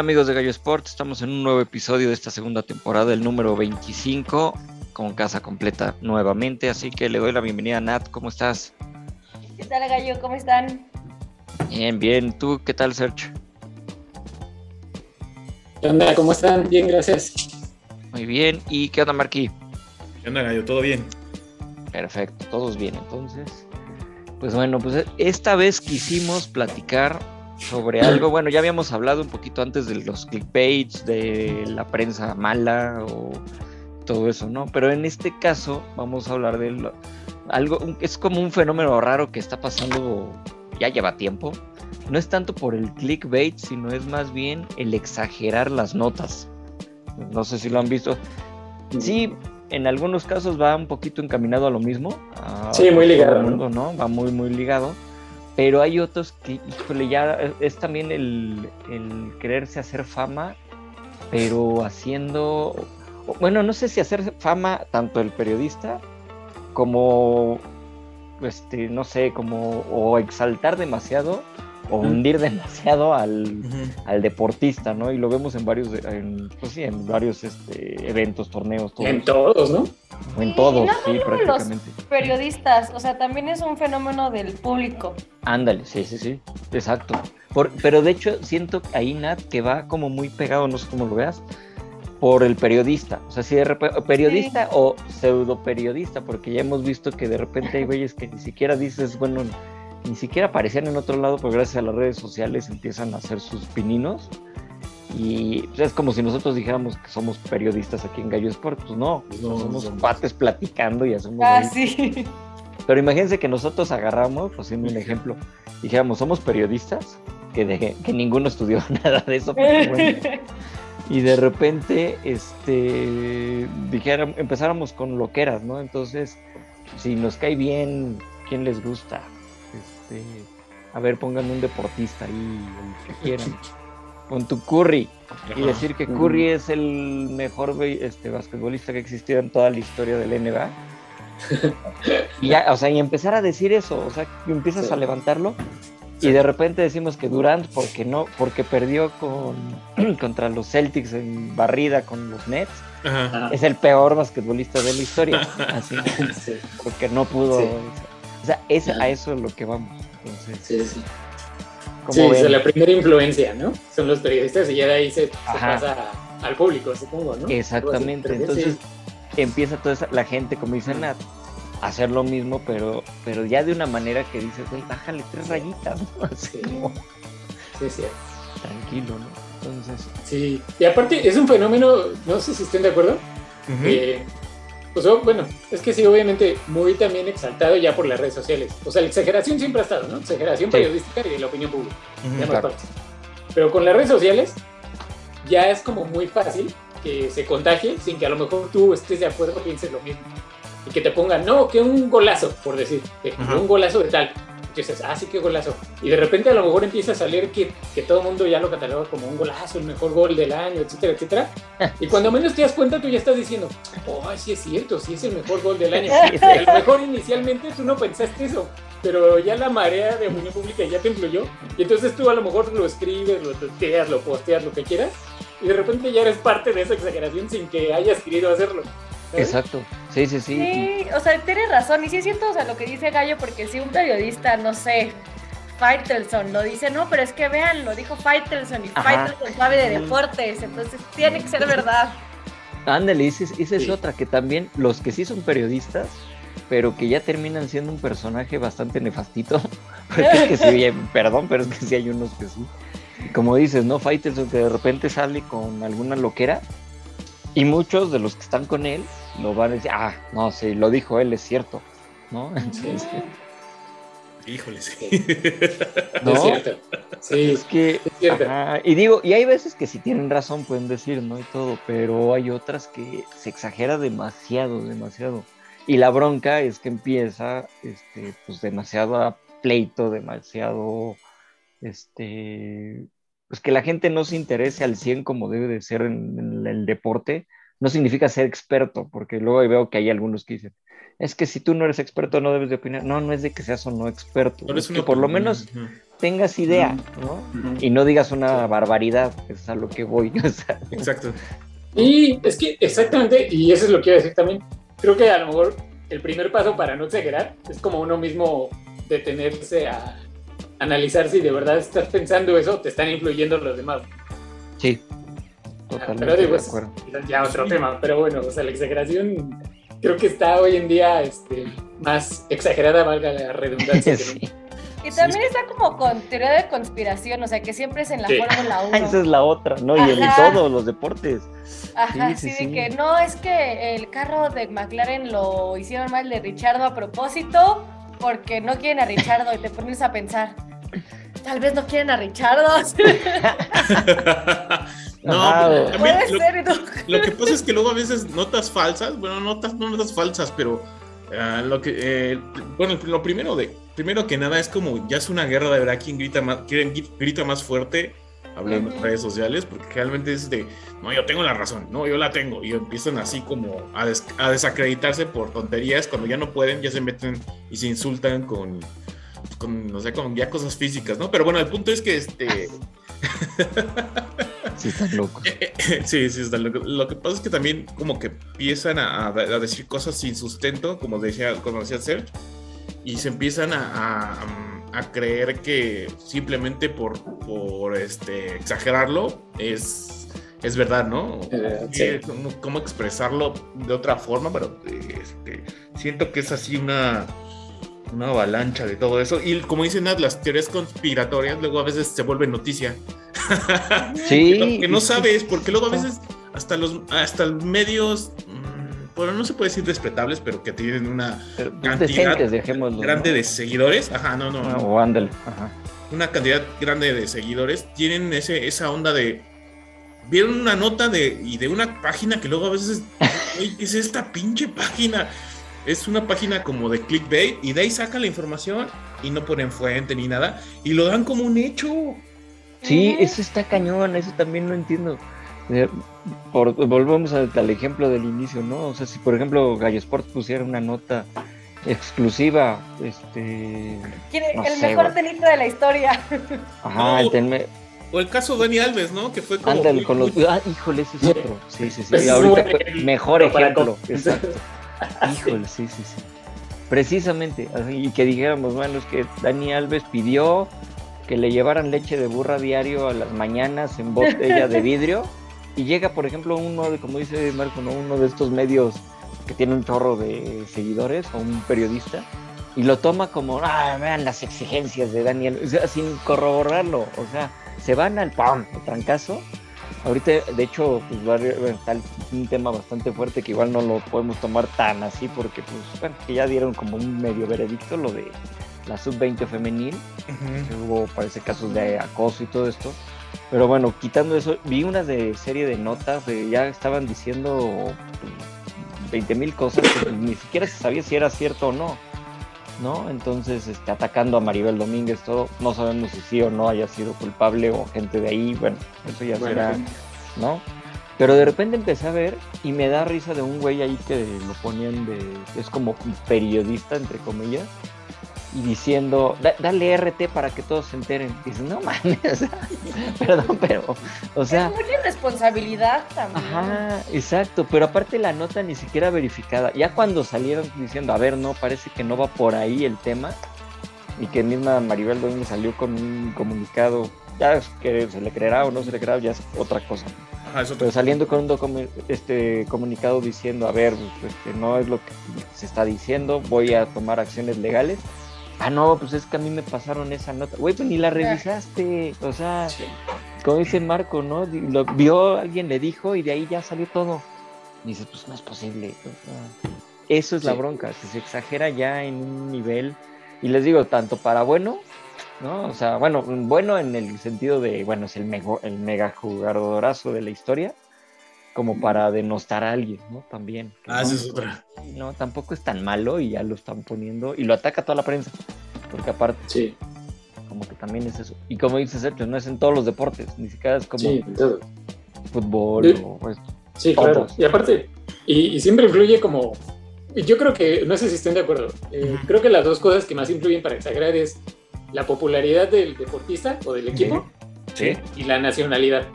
Hola amigos de Gallo Sport, estamos en un nuevo episodio de esta segunda temporada, el número 25, con casa completa nuevamente, así que le doy la bienvenida a Nat, ¿cómo estás? ¿Qué tal Gallo? ¿Cómo están? Bien, bien, ¿tú qué tal Sergio? ¿Qué onda? ¿Cómo están? Bien, gracias. Muy bien, ¿y qué onda Marquí? ¿Qué onda Gallo? ¿Todo bien? Perfecto, todos bien entonces. Pues bueno, pues esta vez quisimos platicar sobre algo. Bueno, ya habíamos hablado un poquito antes de los clickbaits, de la prensa mala o todo eso, ¿no? Pero en este caso vamos a hablar de algo, es como un fenómeno raro que está pasando, ya lleva tiempo. No es tanto por el clickbait, sino es más bien el exagerar las notas. No sé si lo han visto. Sí, en algunos casos va un poquito encaminado a lo mismo. sí, muy ligado. Mundo, ¿no? Va muy, muy ligado pero hay otros que, híjole, ya es también el, el quererse hacer fama, pero haciendo, bueno, no sé si hacer fama tanto el periodista como, este, no sé, como, o exaltar demasiado o hundir demasiado al, al, deportista, ¿no? Y lo vemos en varios, en, pues sí, en varios este, eventos, torneos, todos. En todos, ¿no? en todos, sí, prácticamente. Los periodistas, o sea, también es un fenómeno del público. Ándale, sí, sí, sí, exacto. Por, pero de hecho, siento ahí, Nat, que va como muy pegado, no sé cómo lo veas, por el periodista. O sea, si de repente, periodista o pseudo periodista, porque ya hemos visto que de repente hay güeyes que ni siquiera dices, bueno, ni siquiera aparecían en otro lado, pero gracias a las redes sociales empiezan a hacer sus pininos. Y pues, es como si nosotros dijéramos que somos periodistas aquí en Gallo Sport. Pues no, somos cuates platicando y hacemos. Ah, sí. Pero imagínense que nosotros agarramos, pues siendo un ejemplo, dijéramos, somos periodistas, que, de, que ninguno estudió nada de eso. y de repente, este, dijéramos, empezáramos con loqueras, ¿no? Entonces, si nos cae bien, ¿quién les gusta? Este, a ver, pongan un deportista ahí, el que quieran. Con tu Curry. Y decir que Curry es el mejor este, basquetbolista que ha existido en toda la historia del NBA. y ya, o sea, y empezar a decir eso, o sea, empiezas a levantarlo y de repente decimos que Durant porque no, porque perdió con contra los Celtics en barrida con los Nets, es el peor basquetbolista de la historia. Así, porque no pudo. O sea, es, a eso es lo que vamos. Entonces, sí, sí. Sí, es la primera influencia, ¿no? Son los periodistas y ya de ahí se, pasa al público, supongo, ¿no? Exactamente. Entonces empieza toda esa, la gente, como dice Nat, a hacer lo mismo, pero, pero ya de una manera que dices, güey, bájale tres rayitas, ¿no? Así como... Sí, sí. Tranquilo, ¿no? Entonces. Sí, y aparte es un fenómeno, no sé si estén de acuerdo, pues oh, bueno, es que sí, obviamente muy también exaltado ya por las redes sociales. O sea, la exageración siempre ha estado, ¿no? Exageración periodística y de la opinión pública. Pero con las redes sociales ya es como muy fácil que se contagie sin que a lo mejor tú estés de acuerdo o pienses lo mismo. Y que te pongan, no, que un golazo, por decir, un golazo de tal dices, ah, sí, qué golazo. Y de repente a lo mejor empieza a salir que, que todo el mundo ya lo cataloga como un golazo, el mejor gol del año, etcétera, etcétera. Y cuando menos te das cuenta, tú ya estás diciendo, oh, sí es cierto, sí es el mejor gol del año. El mejor inicialmente tú no pensaste eso, pero ya la marea de opinión pública ya te influyó. Y entonces tú a lo mejor lo escribes, lo tuiteas, lo posteas, lo que quieras. Y de repente ya eres parte de esa exageración sin que hayas querido hacerlo. Exacto. Sí, sí, sí. Sí, o sea, tienes razón. Y sí es cierto, o sea, lo que dice Gallo, porque si un periodista, no sé, Faitelson lo dice, no, pero es que vean, lo dijo Faitelson y Faitelson sabe de deportes, entonces tiene que ser verdad. Ándale, esa es, esa es Sí. otra, que también los que sí son periodistas, pero que ya terminan siendo un personaje bastante nefastito. Porque es que sí, oye, perdón, pero es que sí hay unos que sí. Como dices, ¿no? Faitelson que de repente sale con alguna loquera y muchos de los que están con él lo van a decir, ah, no, sí, lo dijo él, es cierto, ¿no? Entonces, Híjole, sí. ¿no? Es cierto. Sí, Es que, es cierto. ajá, y digo, y hay veces que si tienen razón pueden decir, ¿no? Y todo, pero hay otras que se exagera demasiado, demasiado. Y la bronca es que empieza, este, pues demasiado a pleito, demasiado, este, pues que la gente no se interese al 100 como debe de ser en, en el deporte, no significa ser experto, porque luego veo que hay algunos que dicen, es que si tú no eres experto no debes de opinar. No, no es de que seas o no experto, No eres es que por lo menos tengas idea, ¿no? Y no digas una barbaridad, es a lo que voy. o sea, Exacto. Y es que exactamente, y eso es lo que iba a decir también, creo que a lo mejor el primer paso para no exagerar es como uno mismo detenerse a analizar si de verdad estás pensando eso o te están influyendo los demás. sí, totalmente Pero digo, de es acuerdo. ya otro tema, pero bueno, o sea, la exageración creo que está hoy en día este, más exagerada, valga la redundancia. que Sí. Y también está como con teoría de conspiración, o sea, que siempre es en la Sí. Fórmula 1. Esa es la otra, ¿no? Y en todos los deportes. Ajá, Sí, sí, sí, de que no, es que el carro de McLaren lo hicieron mal de Richardo a propósito porque no quieren a Richardo y te pones a pensar, tal vez no quieren a Richardo. no, también Puede lo, ser, ¿no? lo que pasa es que luego a veces notas falsas, bueno, notas, no notas falsas, pero ah, lo que, eh, bueno, lo primero de, primero que nada es como ya es una guerra de verdad quién grita más, quién gri- grita más fuerte hablando en redes sociales, porque realmente es de, no, yo tengo la razón, no, yo la tengo, y empiezan así como a, des- a desacreditarse por tonterías, cuando ya no pueden, ya se meten y se insultan con, con no sé, con ya cosas físicas, ¿no? Pero bueno, el punto es que este... Sí, están locos. Sí, sí, está. Lo, que, lo que pasa es que también como que empiezan a, a decir cosas sin sustento, como decía, como decía Serge, y se empiezan a, a- a creer que simplemente por, por este, exagerarlo es, es verdad, ¿no? Eh, Sí. ¿Cómo, cómo expresarlo de otra forma? Pero este, siento que es así una, una avalancha de todo eso. Y como dicen Nat, las teorías conspiratorias luego a veces se vuelven noticia. Sí. que no, que no sabes, porque luego a veces hasta los hasta los medios, mm, bueno, no se puede decir respetables, pero que tienen una Pero, pues, cantidad decentes. ¿no? grande de seguidores, ajá, no, no, Ah, no, O ándale. Ajá. una cantidad grande de seguidores, tienen ese, esa onda de vieron una nota de y de una página que luego a veces, "Güey, ¿qué es esta pinche página? Es una página como de clickbait y de ahí sacan la información y no ponen fuente ni nada y lo dan como un hecho. Sí, eso está cañón, eso también no entiendo. Eh, por- volvemos al, al ejemplo del inicio, ¿no? O sea, si por ejemplo Gallo Sport pusiera una nota exclusiva, este, ¿Quién- No el sé, mejor tenista de la historia. ajá, No. el tenme- O el caso de Dani Alves, ¿no? Que fue como ándale muy- con los, ah, híjole, ese es otro, sí, sí, sí, Ese es ahorita mejor ejemplo, exacto, híjole, sí, sí, sí, precisamente, y que dijéramos, bueno, es que Dani Alves pidió que le llevaran leche de burra diario a las mañanas en botella de vidrio y llega, por ejemplo, uno de, como dice Marco, ¿no? uno de estos medios que tiene un chorro de seguidores o un periodista y lo toma como, ah, vean las exigencias de Daniel, o sea, sin corroborarlo, o sea, se van al pam, trancazo. Ahorita, de hecho, pues va a un tema bastante fuerte que igual no lo podemos tomar tan así porque, pues, bueno, que ya dieron como un medio veredicto lo de la sub-20 femenil Ujú. que hubo parece casos de acoso y todo esto. Pero bueno, quitando eso, vi una de serie de notas de ya estaban diciendo 20 mil cosas que ni siquiera se sabía si era cierto o no. ¿No? Entonces, este, atacando a Maribel Domínguez, todo, no sabemos si sí o no haya sido culpable o gente de ahí, bueno, eso ya Bueno, será, sí. ¿no? Pero de repente empecé a ver y me da risa de un güey ahí que lo ponían de, es como periodista, entre comillas, y diciendo, "Da- dale RT para que todos se enteren. Y dices, no mames, o sea, perdón, pero, o sea, es mucha irresponsabilidad también. ajá, exacto, pero aparte la nota ni siquiera verificada. Ya cuando salieron diciendo, a ver, no, parece que no va por ahí el tema, y que misma Maribel Domínguez salió con un comunicado, ya es que se le creerá o no se le creerá, ya es otra cosa. Ah, es otro. pero saliendo con un este comunicado diciendo, a ver, pues, que no es lo que se está diciendo, voy a tomar acciones legales. Ah, no, pues es que a mí me pasaron esa nota. Güey, pues ni la revisaste. O sea, Sí. como dice Marco, ¿no? Lo vio, alguien le dijo y de ahí ya salió todo. Y dices, pues no es posible. o sea, eso es la bronca, que se exagera ya en un nivel. Y les digo, tanto para bueno, ¿no? O sea, bueno, bueno en el sentido de, bueno, es el, mego- el mega jugadorazo de la historia, como para denostar a alguien, ¿no? También. Ah, no, esa es otra. No, tampoco es tan malo y ya lo están poniendo y lo ataca toda la prensa. Porque aparte, Sí, como que también es eso. Y como dices, Sergio, no es en todos los deportes, ni siquiera es como sí, todo. fútbol Sí. o esto. Sí, Todos. claro. Y aparte, y, y siempre influye como. Yo creo que, no sé si estén de acuerdo, eh, creo que las dos cosas que más influyen para exagerar es la popularidad del deportista o del equipo Sí. y la nacionalidad.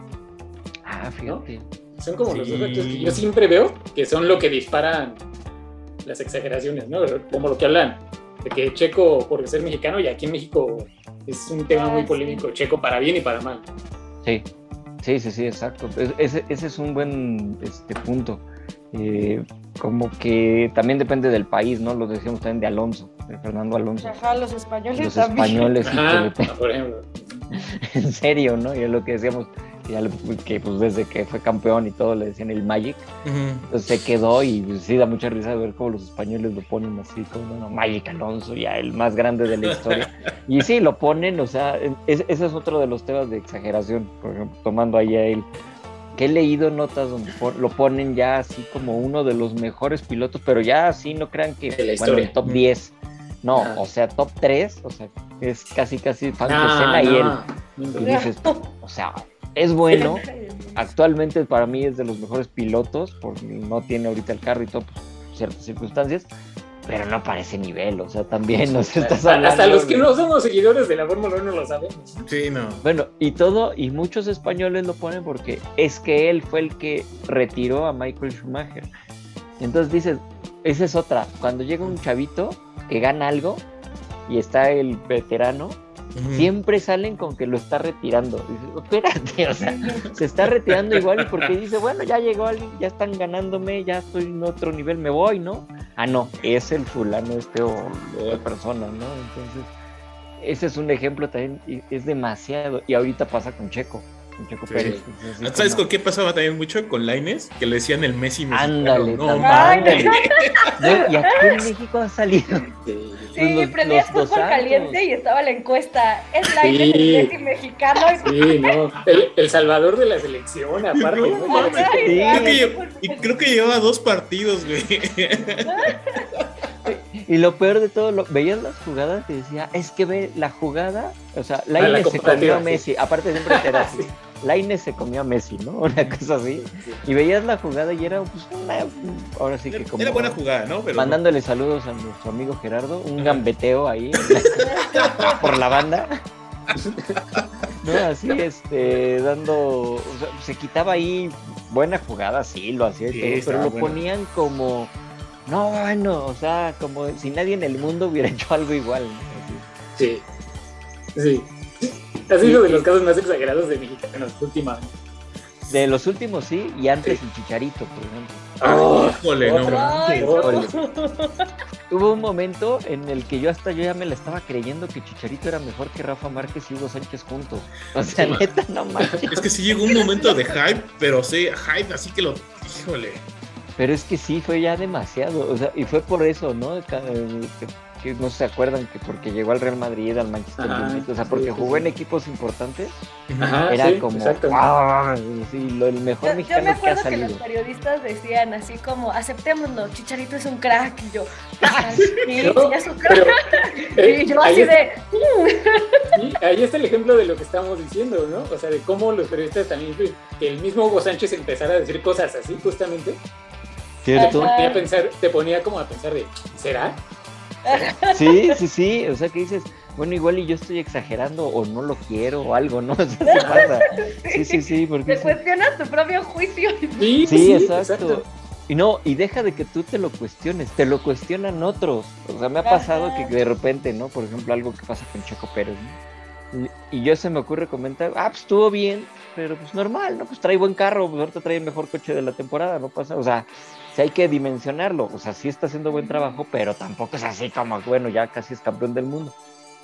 Ah, fíjate. Son como los dos que yo siempre veo que son lo que disparan las exageraciones, ¿no? Como lo que hablan de que Checo por ser mexicano y aquí en México es un tema Ah, muy sí. polémico, Checo para bien y para mal. Sí, sí, sí, sí, exacto. Es- Ese, ese es un buen este, punto. Eh, como que también depende del país, ¿no? Lo decíamos también de Alonso, de Fernando Alonso. Ajá, los españoles Los también. españoles, Ajá, por ejemplo. en serio, ¿no? Y es lo que decíamos, que, ya le- que pues desde que fue campeón y todo le decían el Magic, Ujú. Entonces se quedó y pues, sí da mucha risa ver cómo los españoles lo ponen así como no, Magic Alonso, ya el más grande de la historia. y sí, lo ponen, o sea, es- ese es otro de los temas de exageración, por ejemplo, tomando ahí a él. Que he leído notas donde pon- lo ponen ya así como uno de los mejores pilotos, pero ya así no crean que la bueno, el top 10. No, Ajá. o sea, top 3, o sea, es casi casi fan de No, Senna y él. Y dices, o sea, es bueno, actualmente para mí es de los mejores pilotos, porque no tiene ahorita el carro y todo, pues, ciertas circunstancias, pero no para ese nivel, o sea, también nos estás Hasta, hablando. hasta los que no somos seguidores de la Fórmula 1 lo sabemos. Sí, no. Bueno, y todo, y muchos españoles lo ponen porque es que él fue el que retiró a Michael Schumacher. Entonces dices, esa es otra, cuando llega un chavito que gana algo y está el veterano, Siempre salen con que lo está retirando. Dices, espérate, o sea, se está retirando igual porque dice, bueno, ya llegó alguien, ya están ganándome, ya estoy en otro nivel, me voy, ¿no? Ah, no, es el fulano este o la persona, ¿no? Entonces, ese es un ejemplo también, es demasiado. Y ahorita pasa con Checo, con Checo Sí. Pérez. Entonces, sí, ¿Sabes como- con qué pasaba también mucho? Con Laines, que le decían el Messi mexicano. Ándale, no, mames. No, y aquí en México ha salido. Sí, los- prendías fútbol dos caliente y estaba la encuesta. Es la Sí. el Messi mexicano. Sí, no. El, el salvador de la selección, aparte. No, ¿no? mames. Ay, Sí. ay, Creo que, por- y creo que llevaba dos partidos, güey. Y lo peor de todo, lo, veías las jugadas y decía, es que ve la jugada, o sea, Ah, la se comió a Messi, aparte siempre era así, Lainez se comió a Messi, ¿no? Una cosa así. Y veías la jugada y era, pues, una, ahora sí que como... Era buena jugada, ¿no? Pero Mandándole saludos a nuestro amigo Gerardo, un gambeteo ahí por la banda. No, así, este, dando, o sea, se quitaba ahí buena jugada, sí, lo hacía y Sí, todo, pero lo ponían como, no, bueno, o sea, como si nadie en el mundo hubiera hecho algo igual. ¿no? Así. Sí. Sí. Ha sido de los casos más exagerados de mexicanos últimamente. De los últimos sí, y antes el Chicharito, por ejemplo. Oh, híjole, no. Ay. Hubo un momento en el que yo hasta yo ya me la estaba creyendo que Chicharito era mejor que Rafa Márquez y Hugo Sánchez juntos. O sea, Sí. neta, no manches. Es que sí llegó un momento de hype, pero sí, hype, así que lo. Híjole. Pero es que sí, fue ya demasiado. O sea, y fue por eso, ¿no? Que, no se acuerdan que porque llegó al Real Madrid, al Manchester Ajá, United, o sea, porque sí, sí, jugó en sí. equipos importantes, Ajá, era sí, como. ¡wow! Sí, lo, el mejor Yo, yo mexicano me que ha acuerdo que, los periodistas decían así como, aceptémoslo, Chicharito es un crack. Y yo, "Ay, sí, No, sí, es un crack. Pero, eh, y yo así es- de, ahí está el ejemplo de lo que estamos diciendo, ¿no? O sea, de cómo los periodistas también, pues, que el mismo Hugo Sánchez empezara a decir cosas así, justamente, te ponía, a pensar, te ponía como a pensar de, ¿será? Sí, sí, sí. O sea, que dices, bueno, igual y yo estoy exagerando o no lo quiero o algo, ¿no? Sí, sí, sí, porque... te sí. cuestionas tu propio juicio. Sí, Sí, exacto. Y no, y deja de que tú te lo cuestiones, te lo cuestionan otros. O sea, me ha pasado Ajá. que de repente, ¿no? Por ejemplo, algo que pasa con Checo Pérez, ¿no? Y yo se me ocurre comentar, ah, pues estuvo bien, pero pues normal, ¿no? Pues trae buen carro, pues ahorita trae el mejor coche de la temporada, no pasa, o sea, sí hay que dimensionarlo, o sea, sí está haciendo buen trabajo, pero tampoco es así como, bueno, ya casi es campeón del mundo.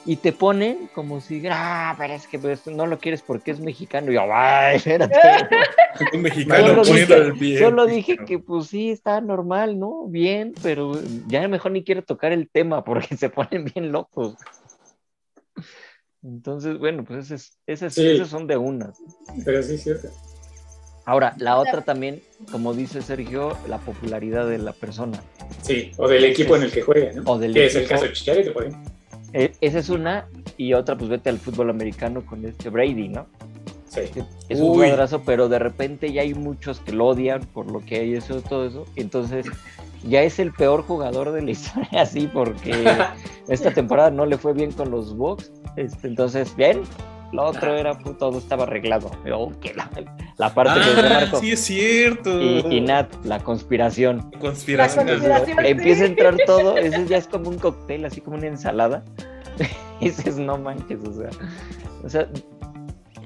Y te ponen como si, ah, pero es que pues, no lo quieres porque es mexicano. Y yo, ay, espérate. Un mexicano Solo dije, el pie. solo dije que pues sí, está normal, ¿no? Bien, pero ya mejor ni quiero tocar el tema porque se ponen bien locos. Entonces, bueno, pues esas, esas, Sí. esas son de unas. Pero sí es cierto. Ahora, la otra también, como dice Sergio, la popularidad de la persona. Sí, o del equipo en el que juega, ¿no? O del que es el equipo. caso de Chicharito, por ejemplo. Eh, esa es una, y otra, pues vete al fútbol americano con este Brady, ¿no? Sí. Es un Uy. jugadorazo, pero de repente ya hay muchos que lo odian por lo que hay eso, todo eso. Entonces, ya es el peor jugador de la historia, así, porque esta temporada no le fue bien con los Bucks. Este, entonces, bien. Lo otro era, pues, todo estaba arreglado. Oh, que la, la parte que Ah, Marco. sí es cierto. Y, y Nat, la conspiración. Conspiración. La conspiración. Empieza a entrar todo, ese ya es como un cóctel, así como una ensalada. Y dices, no manches, o sea, o sea,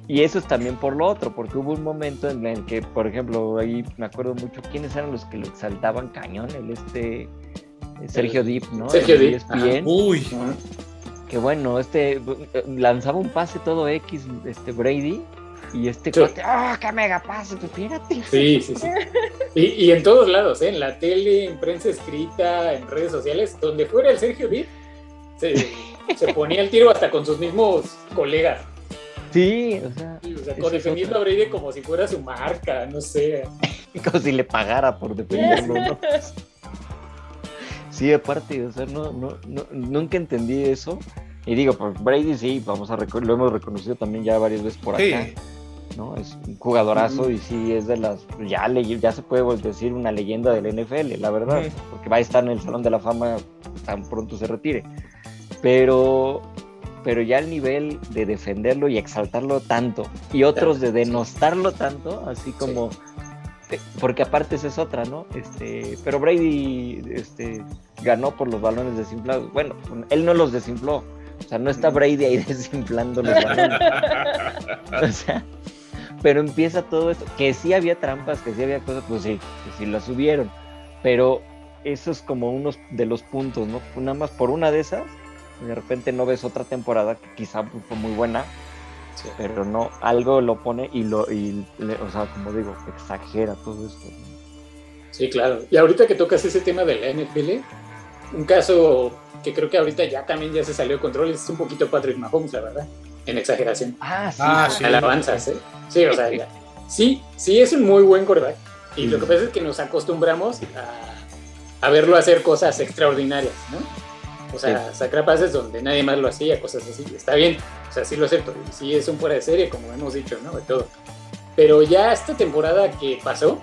y eso es también por lo otro, porque hubo un momento en el que, por ejemplo, ahí me acuerdo mucho quiénes eran los que lo exaltaban cañón, el este eh, Sergio Dip, ¿no? Sergio El de Dip, ESPN, Uy, que bueno, este eh, lanzaba un pase todo X, este Brady, y este Sí. cuate, ¡ah, qué mega pase! Pues fíjate. Sí, sí, sí. Y, y en todos lados, ¿eh? en la tele, en prensa escrita, en redes sociales, donde fuera el Sergio Dip, se, se ponía el tiro hasta con sus mismos colegas. Sí, o sea, Sí, o sea, con defendiendo a Brady como si fuera su marca, no sé. como si le pagara por defenderlo, ¿no? Sí, aparte, o sea, no, no, no- nunca entendí eso. Y digo, pues Brady sí, vamos a lo hemos reconocido también ya varias veces por sí. ¿No? Es un jugadorazo y sí es de las, ya, le- ya se puede decir una leyenda del NFL, la verdad, porque va a estar en el Salón de la Fama tan pronto se retire. Pero, pero ya el nivel de defenderlo y exaltarlo tanto, y otros de denostarlo tanto, así como eh, porque aparte esa es otra, ¿no? Este, pero Brady este, ganó por los balones desinflados. Bueno, él no los desinfló. O sea, no está Brady ahí desinflando los balones. O sea, pero empieza todo esto. Que sí había trampas, que sí había cosas, pues sí, que sí las subieron. Pero eso es como unos de los puntos, ¿no? Nada más por una de esas, de repente no ves otra temporada que quizá fue muy buena, Sí. pero no, algo lo pone y lo, y, o sea, como digo, exagera todo esto. ¿no? Sí, claro. Y ahorita que tocas ese tema de la NFL, un caso que creo que ahorita ya también ya se salió de control es un poquito Patrick Mahomes, la verdad, en exageración. Ah, sí. Ah, sí. sí. Alabanzas, ¿eh? Sí, o sea, ya. sí, sí es un muy buen quarterback. Y lo que pasa es que nos acostumbramos a, a verlo hacer cosas extraordinarias, ¿no? O sea, sacar pases donde nadie más lo hacía, cosas así. Está bien, o sea, sí lo acepto. Sí es un fuera de serie, como hemos dicho, ¿no? De todo. Pero ya esta temporada que pasó,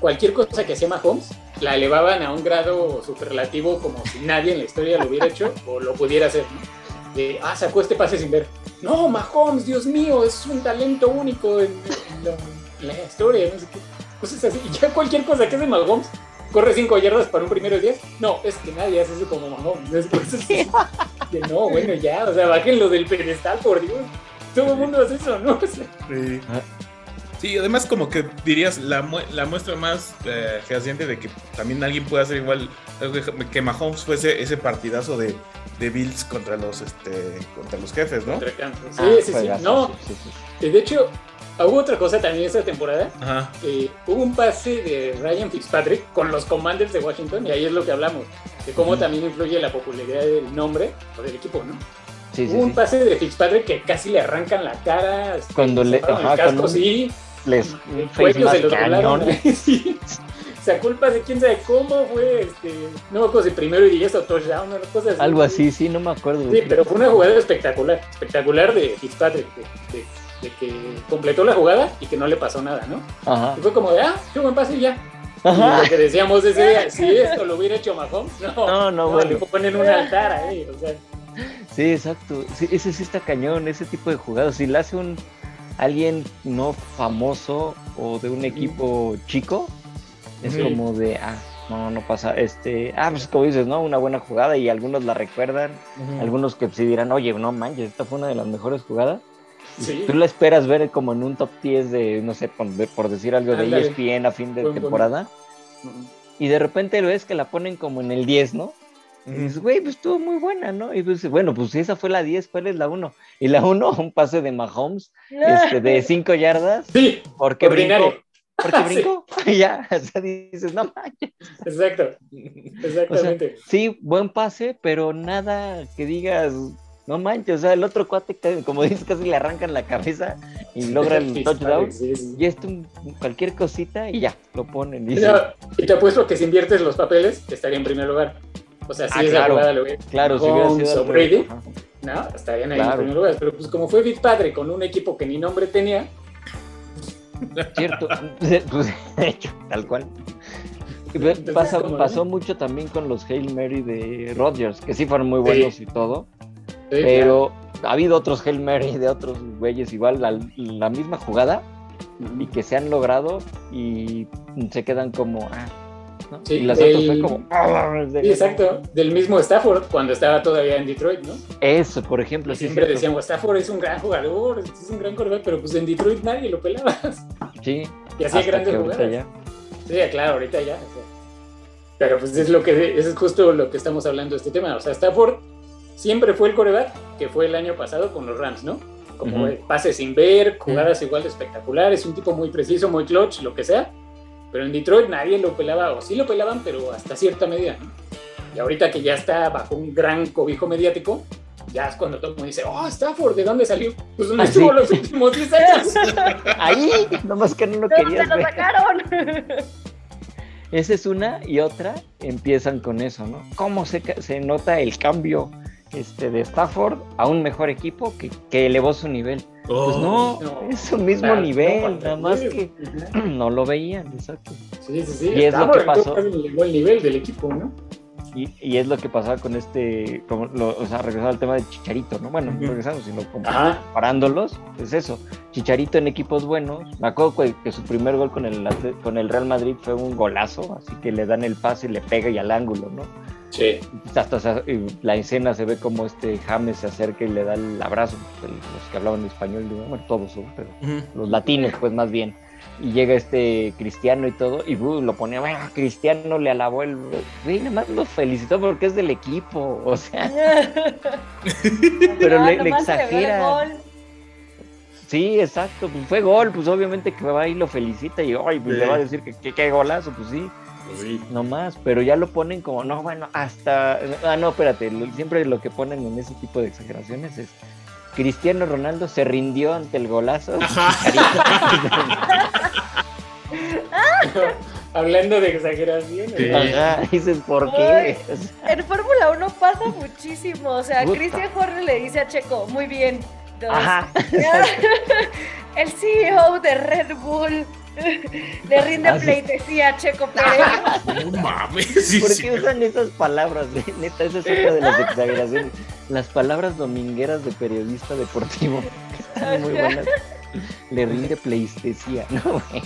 cualquier cosa que hacía Mahomes la elevaban a un grado superlativo como si nadie en la historia lo hubiera hecho o lo pudiera hacer, ¿no? De, ah, sacó este pase sin ver. No, Mahomes, Dios mío, es un talento único en, en la, en la historia, no sé qué. Cosas así. Y ya cualquier cosa que hace Mahomes, corre cinco yardas para un primero y diez. No, es que nadie hace eso como Mahomes. Es cosas así. Que no, bueno, ya, o sea, bájenlo del pedestal, por Dios. Todo el mundo hace eso, ¿no? O sea, Sí. Sí, además como que dirías la, mu- la muestra más eh, fehaciente de que también alguien puede hacer igual que- que Mahomes fuese ese partidazo de, de Bills contra los este contra los jefes, ¿no? Sí, Ah, sí, sí. juegazo, No, sí, sí, sí. y de hecho, hubo otra cosa también esta temporada. Ajá. eh, hubo un pase de Ryan Fitzpatrick con los Commanders de Washington, y ahí es lo que hablamos, de cómo también influye la popularidad del nombre o del equipo, ¿no? Sí, sí, hubo un sí. pase de Fitzpatrick que casi le arrancan la cara, este, Cuando le- el casco, un- sí, Les el un face volaron, cañón. sí. Se culpa de quién sabe cómo fue, este, no me acuerdo si primero y diez o touchdown, una cosa así. Algo así, sí, no me acuerdo. Sí, pero fue una jugada espectacular, espectacular de Fitzpatrick, de, de- de que completó la jugada y que no le pasó nada, ¿no? Ajá. Y fue como de, ah, qué buen pase y ya. Ajá. lo que decíamos ese día, si esto lo hubiera hecho Mahomes, no, No, no, bueno. le ponen un altar ahí, o sea, Sí, exacto. Sí, ese sí está cañón, ese tipo de jugadas. Si le hace un alguien no famoso o de un equipo chico, es como de, ah, no, no pasa. Este, ah, pues como dices, ¿no? Una buena jugada y algunos la recuerdan, algunos que sí dirán, oye, no manches, esta fue una de las mejores jugadas. Sí. Tú la esperas ver como en un top 10 de, no sé, por, por decir algo de. ESPN a fin de Buen, temporada, y de repente lo ves que la ponen como en el 10, ¿no? Y dices, güey, pues estuvo muy buena, ¿no? Y pues, bueno, pues si esa fue la 10, ¿cuál es la 1? Y la 1, un pase de Mahomes, este, de 5 yardas, Sí, ¿por qué brincó? ordinario. Porque Sí. brincó, y ya, o sea, dices, no manches. Exacto. Exactamente. Sí, buen pase, pero nada que digas, no manches, o sea, el otro cuate, como dices, casi le arrancan la cabeza y logra el Sí, touchdown. sí, sí. Y esto, cualquier cosita y ya, lo ponen. Y No, y te apuesto que si inviertes los papeles, estaría en primer lugar. O sea, si Ah, esa claro. jugada lo claro, si hubiera sido o Brady. ¿no? Estarían ahí Claro. en primer lugar. Pero pues como fue Big Padre con un equipo que ni nombre tenía, Cierto, pues, de hecho, tal cual. Entonces, pasa- pasó mucho también con los Hail Mary de Rodgers, que sí fueron muy Sí. buenos y todo, sí, pero ha habido otros Hail Mary de otros güeyes igual, la, la misma jugada, y que se han logrado y se quedan como, ah, ¿no? Sí, y las otras el- fue como, ah, Sí, exacto. Del mismo Stafford cuando estaba todavía en Detroit, ¿no? Eso, por ejemplo, sí, Siempre decían, "Oh, Stafford es un gran jugador, es un gran quarterback, pero pues en Detroit nadie lo pelaba. sí, Y hacía grandes jugadas. ya. Sí, claro, ahorita ya. o sea. Pero pues es lo que es justo lo que estamos hablando de este tema. O sea, Stafford siempre fue el coreback que fue el año pasado con los Rams, ¿no? Como de pases sin ver, jugadas igual de espectaculares, un tipo muy preciso, muy clutch, lo que sea. Pero en Detroit nadie lo pelaba, o sí lo pelaban, pero hasta cierta medida, ¿no? Y ahorita que ya está bajo un gran cobijo mediático, ya es cuando todo el mundo dice, oh, Stafford, ¿de dónde salió? Pues donde Ah, estuvo los últimos 10 años. Ahí, nomás que no lo ¿De dónde querías lo ver. sacaron? Esa es una y otra empiezan con eso, ¿no? ¿Cómo se, se nota el cambio este, de Stafford a un mejor equipo que, que elevó su nivel? Pues Oh, no, no. es su mismo Claro, nivel, nada más que no lo veían, exacto. Sí, sí, sí. Y es lo que pasó. elevó el nivel del equipo, ¿no? Y, y es lo que pasaba con este, como lo- o sea, regresando al tema de Chicharito, ¿no? Bueno, no regresando, sino comparándolos, es eso. Chicharito en equipos buenos. Me acuerdo que, que su primer gol con el, con el Real Madrid fue un golazo, así que le dan el pase y le pega y al ángulo, ¿no? Sí. Hasta la escena se ve como este James se acerca y le da el abrazo, el- los que hablaban español, bueno, todos, pero los latinos, pues más bien. Y llega este cristiano y todo, y uh, lo ponía, bueno, cristiano le alabó el. Güey, nada más lo felicitó porque es del equipo, o sea, Pero No, le- le exagera. sí, exacto, pues fue gol, pues obviamente que va y lo felicita y ay, pues Sí. le va a decir que que- qué golazo, pues sí, sí. no más, pero ya lo ponen como, no, bueno, hasta. Ah, no, espérate, lo- siempre lo que ponen en ese tipo de exageraciones es. Cristiano Ronaldo se rindió ante el golazo. Hablando de exageraciones. Sí. Ajá, dices, ¿por qué? En Fórmula 1 pasa muchísimo. O sea. Cristian Horner le dice a Checo, muy bien. Dos. Ajá. El CEO de Red Bull le rinde Ah, sí. pleitesía a Checo Pérez. No mames. Sí, ¿Por sí. qué usan esas palabras? Neta, esa es otra de las exageraciones. Las palabras domingueras de periodista deportivo, que están muy buenas. Le rinde pleistesía, ¿no, güey?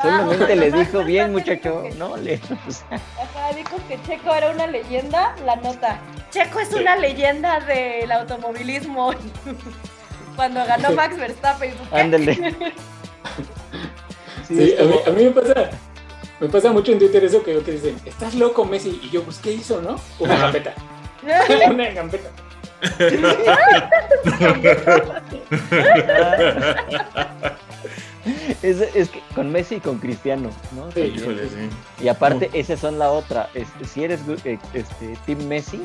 Solamente Ah, le dijo bien, muchacho, que- ¿no? Le, o sea, Ajá, dijo que Checo era una leyenda, la nota. Checo es una leyenda del automovilismo. Cuando ganó Max Verstappen. ándale. Sí, Sí, es a, mí, como- a mí me pasa. Me pasa mucho en Twitter eso que, que dicen, estás loco Messi. Y yo, pues, ¿qué hizo, no? Una Ajá. gambeta. Una gambeta. es, es que con Messi y con Cristiano, ¿no? Sí. Híjole, sí. Y aparte, esas son la otra. Este, si eres eh, este, Team Messi,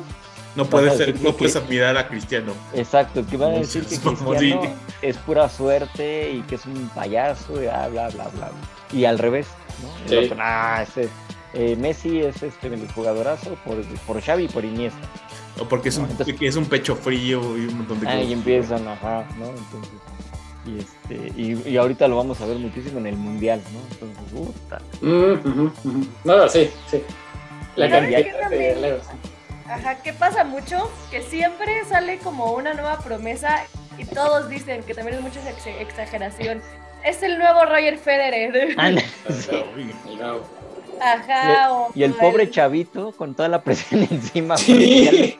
No puedes, ser, no que- puedes admirar a Cristiano. exacto, que van a decir que Cristiano es pura suerte y que es un payaso y bla, bla, bla, bla. Y al revés, ¿no? Sí. Otro, "Ah, ese, eh, Messi es este, el jugadorazo por, por Xavi y por Iniesta. O porque es un, Entonces- que es un pecho frío y un montón de cosas. Ahí empiezan, ajá, ¿no? Entonces, y, este, y, y ahorita lo vamos a ver muchísimo en el Mundial, ¿no? Entonces, puta. Mm, ujú. No, sí, sí. La ¿Sabes cantidad de. Ajá, ¿qué pasa mucho? Que siempre sale como una nueva promesa y todos dicen que también es mucha ex- exageración. Es el nuevo Roger Federer. No. Ajá. o Y el el- pobre chavito con toda la presión encima. Sí.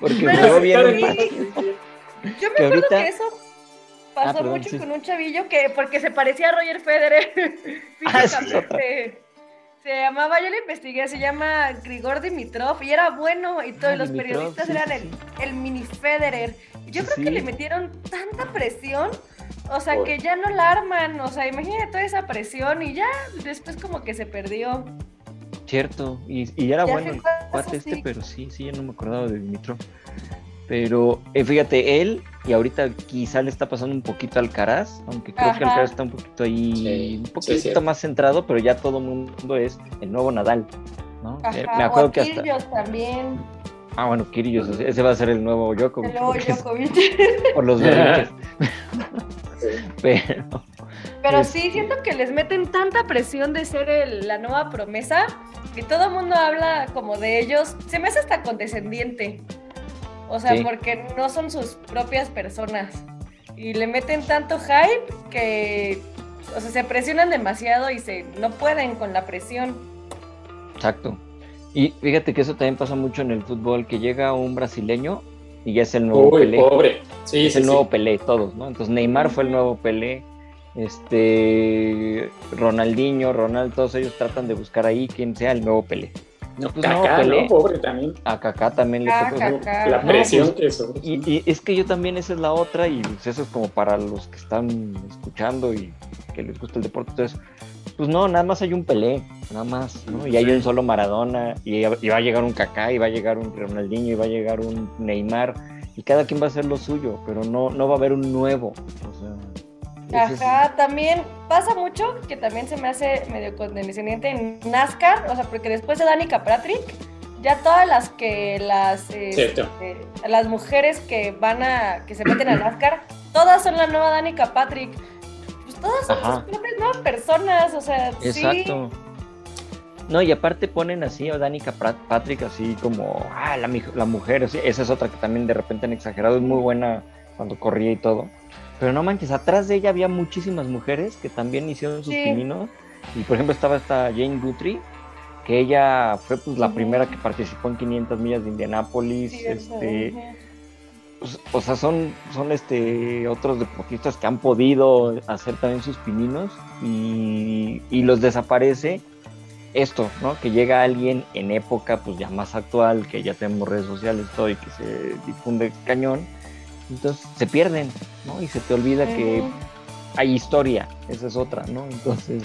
Porque, sí, bien sí. Yo me que acuerdo ahorita- que eso pasó Ah, perdón, mucho sí. con un chavillo que, porque se parecía a Roger Federer. Ah, es. Se llamaba, yo lo investigué, se llama Grigor Dimitrov y era bueno y todos Ah, los Dimitrov, periodistas sí, eran sí, el, el mini Federer. Yo Sí, creo que le metieron tanta presión, o sea, que ya no la arman, o sea, imagínate toda esa presión y ya después como que se perdió. Cierto, y, y era Ya bueno el cuate es, este, pero sí, sí, ya no me acordaba de Dimitrov. Pero eh, fíjate, él, y ahorita quizá le está pasando un poquito a Alcaraz, aunque creo que Ajá. Alcaraz está un poquito ahí, Sí, un poquito más centrado, pero ya todo el mundo es el nuevo Nadal, ¿no? Ajá, me o acuerdo a que hasta... También, Ah, bueno, Kyrgios, ese- va a ser el nuevo Djokovic, el nuevo porque es Djokovic. por los berrinches, pero... Pero sí, siento que les meten tanta presión de ser el- la nueva promesa que todo el mundo habla como de ellos. Se me hace hasta condescendiente. O sea, Sí. porque no son sus propias personas. Y le meten tanto hype que, o sea, se presionan demasiado y se no pueden con la presión. Exacto. Y fíjate que eso también pasa mucho en el fútbol, que llega un brasileño y ya es el nuevo Uy, Pelé. pobre. Sí, es sí, el sí. nuevo Pelé, todos, ¿no? Entonces Neymar fue el nuevo Pelé, este Ronaldinho, Ronaldo, todos ellos tratan de buscar ahí quién sea el nuevo Pelé. No, Pues no. Pobre también. A Kaká también le Ah, tocó. Kaká. La No, presión pues, que eso. Y, y es que yo también esa es la otra y pues, eso es como para los que están escuchando y que les gusta el deporte. Entonces, pues no, nada más hay un Pelé, nada más, ¿no? Y hay un solo Maradona y, y va a llegar un Kaká y va a llegar un Ronaldinho y va a llegar un Neymar y cada quien va a hacer lo suyo, pero no, no va a haber un nuevo. O sea, Ajá, también pasa mucho que también se me hace medio condescendiente en NASCAR, o sea, porque después de Danica Patrick, ya todas las que las eh, eh, las mujeres que van a que se meten a NASCAR, todas son la nueva Danica Patrick. Pues todas son sus propias nuevas personas, o sea, Exacto. No, y aparte ponen así a Danica Patrick así como, ah, la, la mujer, así. esa es otra que también de repente han exagerado, es muy buena cuando corría y todo. Pero no manches, atrás de ella había muchísimas mujeres que también hicieron sus Sí. pininos. Y por ejemplo estaba esta Jane Guthrie, que ella fue pues la Ujú. primera que participó en 500 millas de Indianápolis. sí, este, ujú. pues, o sea, son, son este, otros deportistas que han podido hacer también sus pininos y, y los desaparece esto, ¿no? Que llega alguien en época pues ya más actual, que ya tenemos redes sociales todo y que se difunde cañón, entonces se pierden, ¿no? Y se te olvida que hay historia, esa es otra, ¿no? Entonces,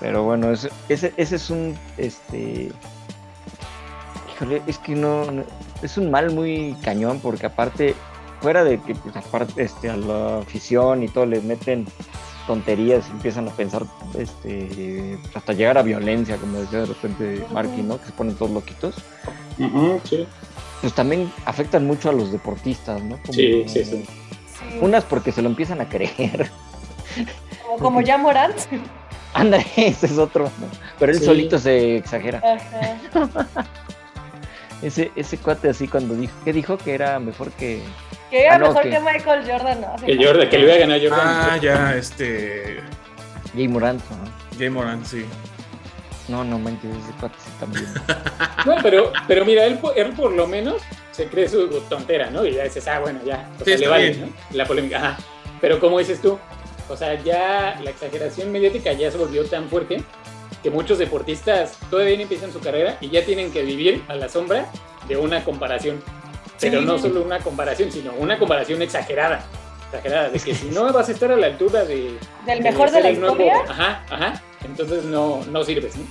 pero bueno, ese, ese, ese es un, este, híjole, es que no, no- es un mal muy cañón, porque aparte, fuera de que, pues aparte, este, a la afición y todo les meten tonterías y empiezan a pensar, este, hasta llegar a violencia, como decía de repente Marky, ¿no? Que se ponen todos loquitos, Ujú, sí. Pues también afectan mucho a los deportistas, ¿no? Como- Sí, sí, sí. Unas porque se lo empiezan a creer. como, como ya Morant. Anda, ese es otro. ¿no? Pero él Sí. solito se exagera. Ajá. Ese, ese cuate así cuando dijo, ¿qué dijo? Que era mejor que... Que era Ah, no, mejor que- que Michael Jordan, ¿no? Así Que Jordan, que le iba a ganar Jordan. Ah, ya, este. Jay Morant. ¿no? Jay Moran, sí. No, no manches, ese cuate sí también. No, pero, pero mira, él, él por lo menos se cree su tontera, ¿no? Y ya dices, ah, bueno, ya. O Sí, sea, le vale, bien. ¿no? La polémica. Ajá. Pero como dices tú, o sea, ya la exageración mediática ya se volvió tan fuerte que muchos deportistas todavía no empiezan su carrera y ya tienen que vivir a la sombra de una comparación. Pero Sí. no solo una comparación, sino una comparación exagerada. Exagerada, de que si no vas a estar a la altura de... Del mejor de la nuevo- historia. Ajá, ajá. Entonces no, no sirves, ¿no?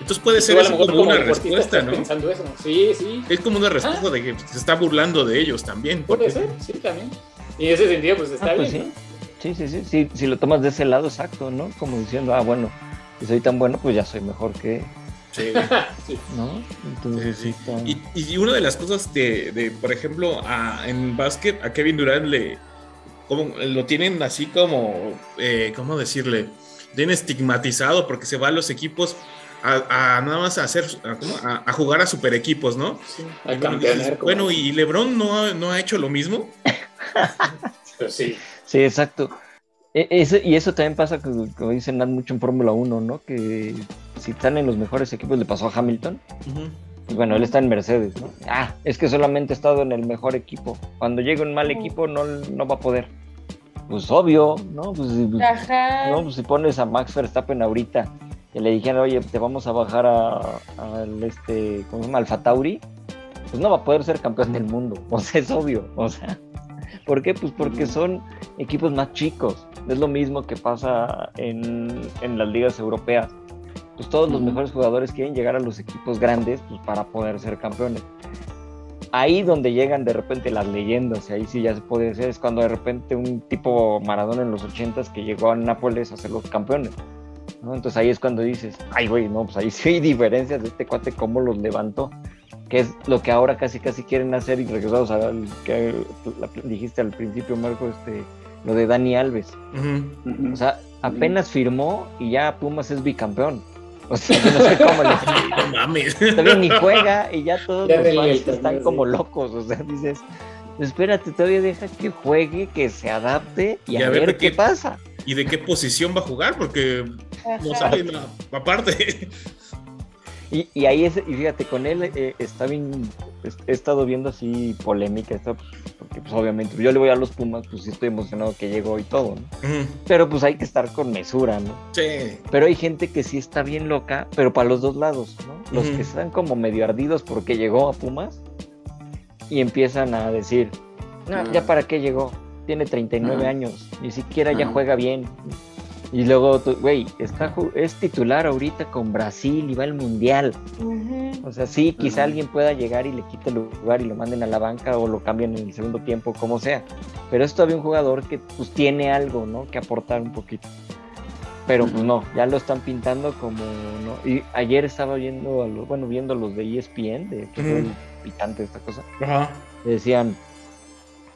Entonces puede ser eso lo mejor como una respuesta, estás ¿no? pensando eso. Sí, sí. Es como una respuesta de que se está burlando de ellos también. Puede ser, sí, también. Y en ese sentido, pues está Ah, pues bien. sí. Sí, sí, sí, sí. Si lo tomas de ese lado, exacto, ¿no? Como diciendo, ah, bueno, si soy tan bueno, pues ya soy mejor que... Sí. ¿no? Sí. ¿No? Entonces, Sí, sí. Y, y una de las cosas de, de, por ejemplo, a- en básquet, a Kevin Durant le como, lo tienen así como, eh, ¿cómo decirle? Tienen estigmatizado porque se va a los equipos a, a nada más a hacer, a, ¿cómo? a- a jugar a super equipos, ¿no? Sí, bueno, campeonar. y LeBron no ha, no ha hecho lo mismo. Pues sí. Sí, exacto. E- ese- y eso también pasa, que, como dicen mucho en Fórmula 1, ¿no? Que si están en los mejores equipos, le pasó a Hamilton. Bueno, él está en Mercedes, ¿no? Ah, es que solamente ha estado en el mejor equipo. Cuando llegue un mal equipo, no, no va a poder. Pues obvio, ¿no? Pues, si- Ajá. no, pues si pones a Max Verstappen ahorita y le dijeran, oye, te vamos a bajar a, al este, ¿cómo se llama? Alfa Tauri, pues no va a poder ser campeón del mundo. O sea, es obvio. O sea, ¿por qué? Pues porque son equipos más chicos. Es lo mismo que pasa en, en las ligas europeas. Pues todos los mejores jugadores quieren llegar a los equipos grandes pues, para poder ser campeones. Ahí donde llegan de repente las leyendas, y ahí sí ya se puede hacer, es cuando de repente un tipo Maradona en los ochentas que llegó a Nápoles a ser los campeones. ¿no? Entonces ahí es cuando dices, ay güey, no, pues ahí sí hay diferencias de este cuate, cómo los levantó, que es lo que ahora casi casi quieren hacer y regresamos al que la- dijiste al principio, Marco, este, lo de Dani Alves. O sea, apenas firmó y ya Pumas es bicampeón. O sea, yo no sé cómo le No mames. todavía ni juega y ya todos Ya los fans están como locos. O sea, dices, espérate, todavía deja que juegue, que se adapte y, Y a, a ver qué qué- pasa. ¿Y de qué posición va a jugar? Porque no Ajá. sabe nada. Aparte. Y, y ahí es, y fíjate, con él eh, está bien, es- he estado viendo así polémica, esto, porque pues obviamente yo le voy a los Pumas, pues sí estoy emocionado que llegó y todo, ¿no? Pero pues hay que estar con mesura, ¿no? Sí. Pero hay gente que sí está bien loca, pero para los dos lados, ¿no? Los que están como medio ardidos porque llegó a Pumas y empiezan a decir, no, Ah. ya para qué llegó, tiene 39 Ah. años, ni siquiera ya Ah. juega bien. Y luego, güey, está es titular ahorita con Brasil y va al Mundial. O sea, sí, quizá alguien pueda llegar y le quite el lugar y lo manden a la banca o lo cambien en el segundo tiempo, como sea. Pero es todavía un jugador que pues tiene algo, ¿no? Que aportar un poquito. Pero pues no, ya lo están pintando como, ¿no? Y ayer estaba viendo, a los, bueno, viendo los de ESPN, de que fue Ujú. el picante esta cosa, Ajá. decían,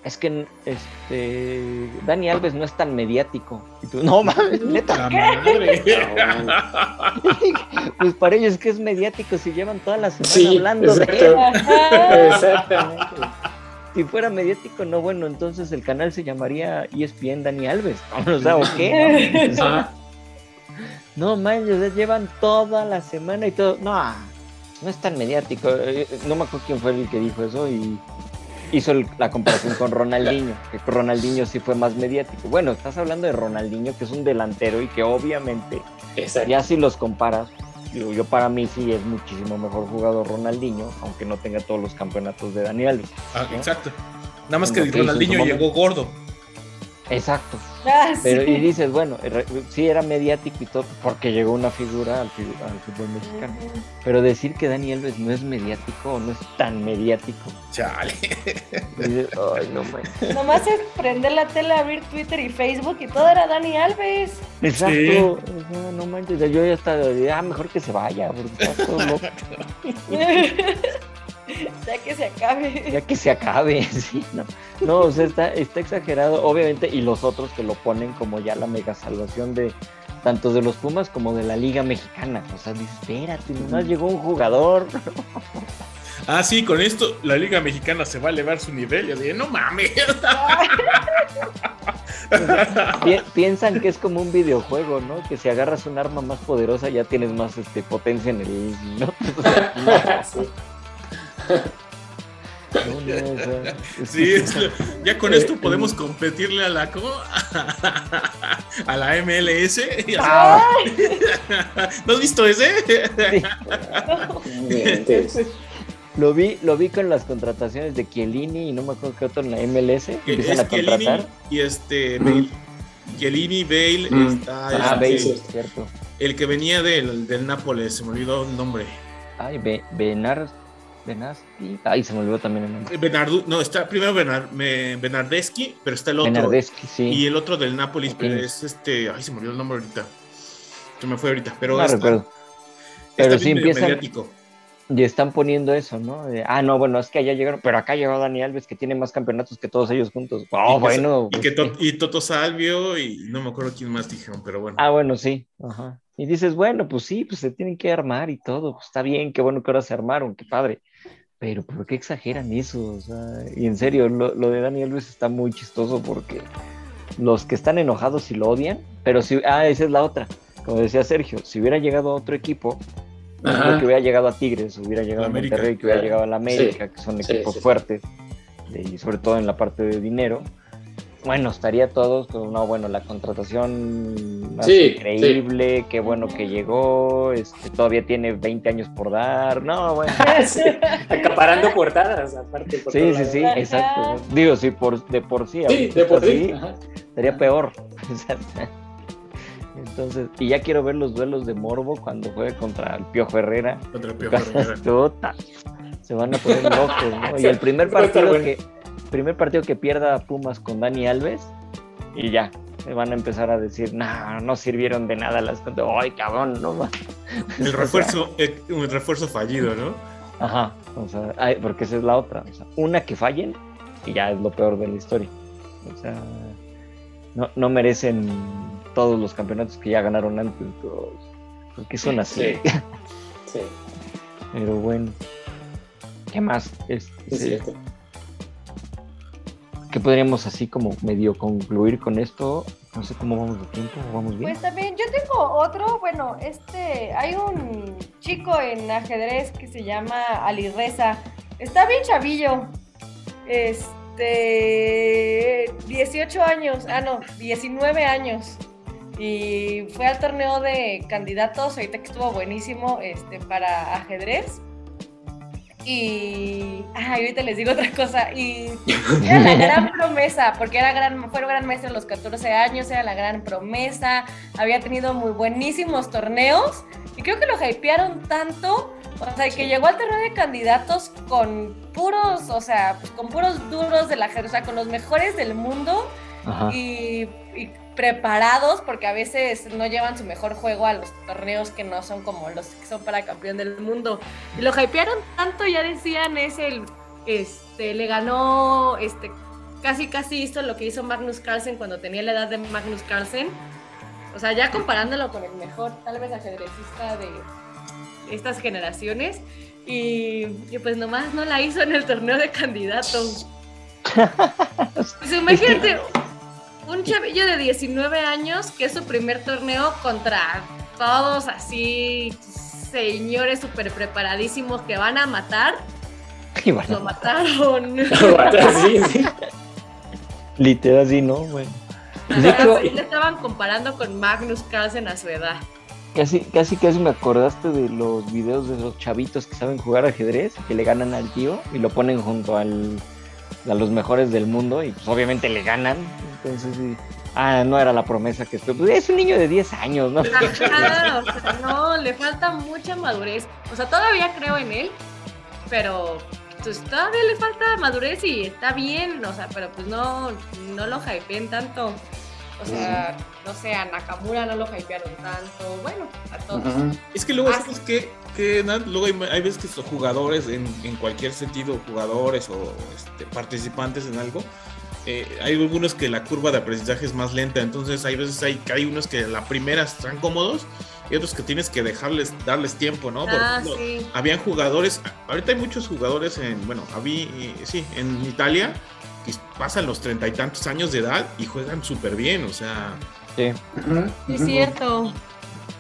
es que este Dani Alves no es tan mediático. Y tú, no mames, neta, pues para ellos que es mediático si llevan toda la semana Sí, hablando de él. Exactamente. Si fuera mediático, no, bueno, entonces el canal se llamaría ESPN Dani Alves. O sea, ¿o qué? No, sea, llevan toda la semana y todo. No, no es tan mediático. Eh, No me acuerdo quién fue el que dijo eso y hizo el- la comparación con Ronaldinho, que con Ronaldinho sí fue más mediático. Bueno, estás hablando de Ronaldinho, que es un delantero y que obviamente, exacto. ya si los comparas, digo, yo para mí sí es muchísimo mejor jugador Ronaldinho, aunque no tenga todos los campeonatos de Dani Alves. Ah, exacto. Nada más que Ronaldinho llegó gordo. Exacto. Ah, sí. Pero, y dices, bueno, re- sí era mediático y todo, porque llegó una figura al, fútbol mexicano. Pero decir que Dani Alves no es mediático o no es tan mediático, Chale. dices, ay, no manches. Nomás es prender la tele, abrir Twitter y Facebook y todo era Dani Alves. Exacto, o sea, no manches, yo ya estaba, ah, mejor que se vaya, porque está todo loco, ya que se acabe. ya que se acabe, sí, no, no, o sea, está, está exagerado, obviamente, y los otros que lo ponen como ya la mega salvación de tanto de los Pumas como de la Liga Mexicana, o sea, dices, espérate, nomás llegó un jugador, Ah, sí, con esto la Liga Mexicana se va a elevar su nivel. Yo dije, no mames. Pi- piensan que es como un videojuego, ¿no? Que si agarras un arma más poderosa ya tienes más este, potencia en el... ¿no? Sí. No, no, o sea, es- Sí, es lo- ya con esto podemos competirle a la ¿cómo? a la MLS. ¿No has visto ese? sí. Lo vi, lo vi con las contrataciones de Chiellini y no me acuerdo qué otro en la MLS. que Que Empiezan es a Chiellini contratar. y este Bale. Chiellini, Bale, Mm. está Ah, este, Bale, sí. cierto. el que venía del, del Nápoles, se me olvidó el nombre. Ay, Be- Benar, Benasti. Ay, se me olvidó también el nombre. Bernardo, no, está primero Benar, me- Bernardeschi, pero está el otro. Bernardeschi, sí. Y el otro del Nápoles, pero es este. Ay, se me olvidó el nombre ahorita. Se me fue ahorita, pero no recuerdo. Pero sí mediático. y están poniendo eso, ¿no? De, ah, no, bueno, es que allá llegaron, pero acá llegó Dani Alves que tiene más campeonatos que todos ellos juntos. Oh, Y que- bueno. Y, pues, que. To- y Toto Salvio y no me acuerdo quién más dijeron, pero bueno. Ah, bueno, sí. Ajá. Y dices, bueno, pues sí, pues se tienen que armar y todo. Pues está bien, qué bueno que ahora se armaron, qué padre. Pero, ¿por qué exageran eso? O sea, y en serio, lo, lo de Dani Alves está muy chistoso porque los que están enojados y lo odian, pero sí, ah, esa es la otra. como decía Sergio, si hubiera llegado a otro equipo, no que hubiera llegado a Tigres, hubiera llegado a América. Monterrey, que hubiera Claro. llegado a la América, Sí. que son Sí, equipos sí, sí. fuertes, y sobre todo en la parte de dinero. Bueno, estaría todos, no, bueno, la contratación más Sí, increíble, qué bueno que llegó, este, todavía tiene 20 años por dar, no, bueno. Sí, Acaparando portadas, aparte. por Sí, sí, sí, Ajá. exacto. Digo, sí, por, de por sí. Sí, de por sí. Estaría peor. Entonces, y ya quiero ver los duelos de Morbo cuando juegue contra el Piojo Herrera. Contra el Piojo Herrera. Se van a poner locos, ¿no? Y el primer partido bueno. que primer partido que pierda Pumas con Dani Alves y ya se van a empezar a decir, no, no sirvieron de nada las Ay, cabrón, no ma-". El refuerzo, eh, un refuerzo fallido, ¿no? Ajá, o sea, ay, porque esa es la otra. O sea, una que fallen y ya es lo peor de la historia. O sea, no, no merecen todos los campeonatos que ya ganaron antes. todos, porque son así. Sí. Sí, Pero bueno, ¿qué más? Este, es cierto. ¿Qué podríamos así como medio concluir con esto? No sé cómo vamos de tiempo, ¿vamos bien? Pues también yo tengo otro, bueno, este, hay un chico en ajedrez que se llama Ali Reza. Está bien chavillo. Este, 18 años, ah no, 19 años. Y fue al torneo de candidatos, ahorita que estuvo buenísimo, este, para ajedrez. Y, ah, ahorita les digo otra cosa. Y era la gran promesa, porque era gran, fue gran maestro a los 14 años, era la gran promesa, había tenido muy buenísimos torneos y creo que lo hypearon tanto, o sea, que llegó al torneo de candidatos con puros, o sea, pues, con puros duros de la o sea, con los mejores del mundo Ajá. y, y preparados, porque a veces no llevan su mejor juego a los torneos que no son como los que son para campeón del mundo. Y lo hypearon tanto, ya decían, es el, este, le ganó, este, casi casi hizo lo que hizo Magnus Carlsen cuando tenía la edad de Magnus Carlsen. O sea, ya comparándolo con el mejor, tal vez ajedrecista de estas generaciones. Y, y pues nomás no la hizo en el torneo de candidatos. Pues imagínate, un chavillo de 19 años que es su primer torneo contra todos así, señores súper preparadísimos que van a matar. Y bueno, Lo mataron. Sí, sí. literal así, ¿no? Bueno. De hecho, sí le estaban comparando con Magnus Carlsen a su edad. casi, casi, casi me acordaste de los videos de los chavitos que saben jugar ajedrez, que le ganan al tío y lo ponen junto al, a los mejores del mundo y pues obviamente le ganan. Entonces, sí. ah, no era la promesa que estoy. Pues es un niño de 10 años, ¿no? Ajá, o sea, no, le falta mucha madurez. O sea, todavía creo en él, pero pues todavía le falta madurez y está bien, o sea, pero pues no, no lo hypeen tanto. O sea, no sé, a Nakamura no lo hypearon tanto. Bueno, a todos. Es que luego, Ah, ¿sabes qué? Que, luego hay, hay veces que los jugadores, en, en cualquier sentido, jugadores o este, participantes en algo, eh, hay algunos que la curva de aprendizaje es más lenta, entonces hay veces hay, hay unos que la primera están cómodos y otros que tienes que dejarles, darles tiempo, ¿no? Por Ah, ejemplo, sí. habían jugadores, ahorita hay muchos jugadores en, bueno, había, sí, en Italia que pasan los treinta y tantos años de edad y juegan súper bien, o sea, Sí. Sí, es cierto.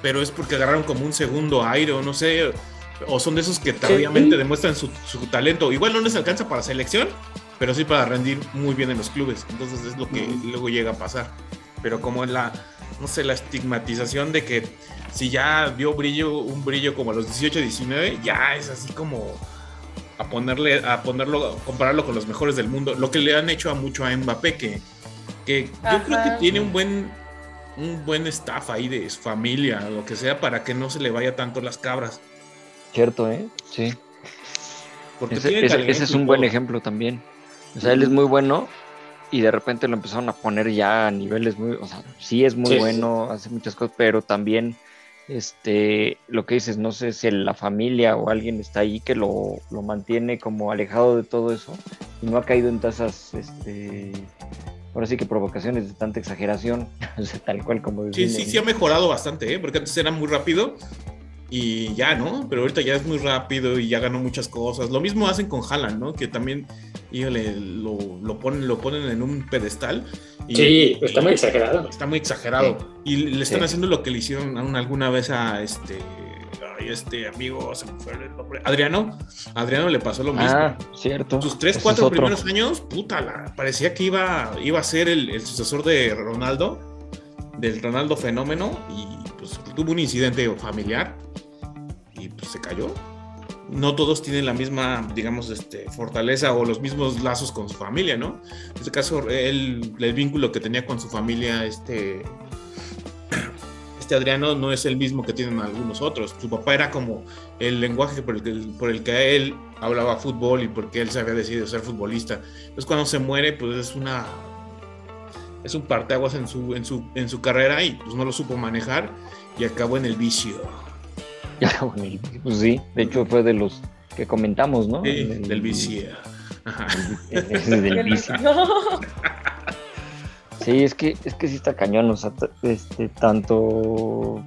Pero es porque agarraron como un segundo aire o no sé, o son de esos que tardíamente demuestran su, su talento. Igual no les alcanza para selección, pero sí para rendir muy bien en los clubes. Entonces es lo que luego llega a pasar. Pero como en la, no sé, la estigmatización de que si ya dio brillo, un brillo como a los 18, 19, ya es así como a ponerle, a ponerlo, compararlo con los mejores del mundo. Lo que le han hecho a mucho a Mbappé, que, que yo creo que tiene un buen, un buen staff ahí de su familia, lo que sea, para que no se le vaya tanto las cabras. Cierto, ¿eh? Sí. Porque Ese, ese- es un buen ejemplo también. O sea, él es muy bueno y de repente lo empezaron a poner ya a niveles muy, o sea, sí es muy Sí, sí, bueno, hace muchas cosas, pero también este lo que dices, no sé si la familia o alguien está ahí que lo, lo mantiene como alejado de todo eso y no ha caído en tasas este ahora sí que provocaciones de tanta exageración, o sea, tal cual como Sí, sí, sí ha mejorado bastante, ¿eh? porque antes era muy rápido y ya, ¿no? Pero ahorita ya es muy rápido y ya ganó muchas cosas. Lo mismo hacen con Haaland, ¿no? Que también, híjole, lo, lo ponen, lo ponen en un pedestal. Y, Sí, está muy exagerado. Está muy exagerado. Y le están Sí. haciendo lo que le hicieron alguna vez a este, este amigo, se me fue el nombre, Adriano. Adriano le pasó lo mismo. Ah, cierto. Sus tres, cuatro primeros años, puta, la- parecía que iba, iba a ser el, el sucesor de Ronaldo, del Ronaldo fenómeno, y pues tuvo un incidente familiar y pues se cayó. No todos tienen la misma, digamos, este, fortaleza o los mismos lazos con su familia, ¿no? En este caso, el vínculo que tenía con su familia, este, este Adriano no es el mismo que tienen algunos otros. Su papá era como el lenguaje por el que, por el que él hablaba fútbol y porque él se había decidido ser futbolista. Entonces cuando se muere, pues es una es un parteaguas en su, en su, en su carrera y pues no lo supo manejar y acabó en el vicio. Pues sí, de hecho fue de los que comentamos, ¿no? Sí, El- del vicio. Ajá. Ese del vicio. Sí, es que, es que sí está cañón, o sea, este, tanto, o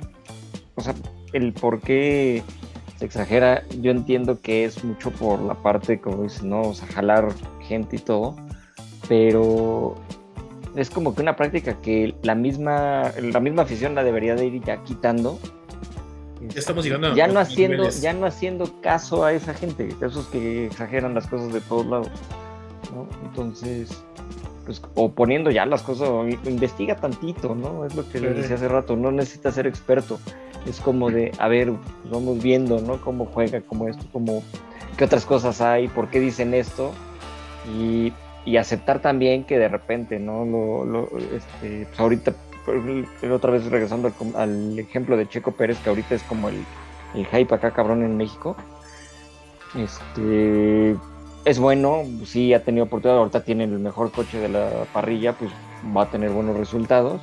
sea, el por qué se exagera, yo entiendo que es mucho por la parte, como dices, ¿no? O sea, jalar gente y todo, pero es como que una práctica que la misma, la misma afición la debería de ir ya quitando. Ya estamos llegando a Ya no otros haciendo, niveles. ya no haciendo caso a esa gente, esos que exageran las cosas de todos lados, ¿no? Entonces, pues, o poniendo ya las cosas, investiga tantito, ¿no? Es lo que les decía hace rato, no necesitas ser experto. Es como de, a ver, pues, vamos viendo, ¿no? Cómo juega, cómo esto, cómo, qué otras cosas hay, por qué dicen esto, y, y aceptar también que de repente, ¿no? Lo, lo, este, pues ahorita, otra vez regresando al, al ejemplo de Checo Pérez, que ahorita es como el, el hype acá cabrón en México. Este es bueno, sí ha tenido oportunidad, ahorita tiene el mejor coche de la parrilla, pues va a tener buenos resultados.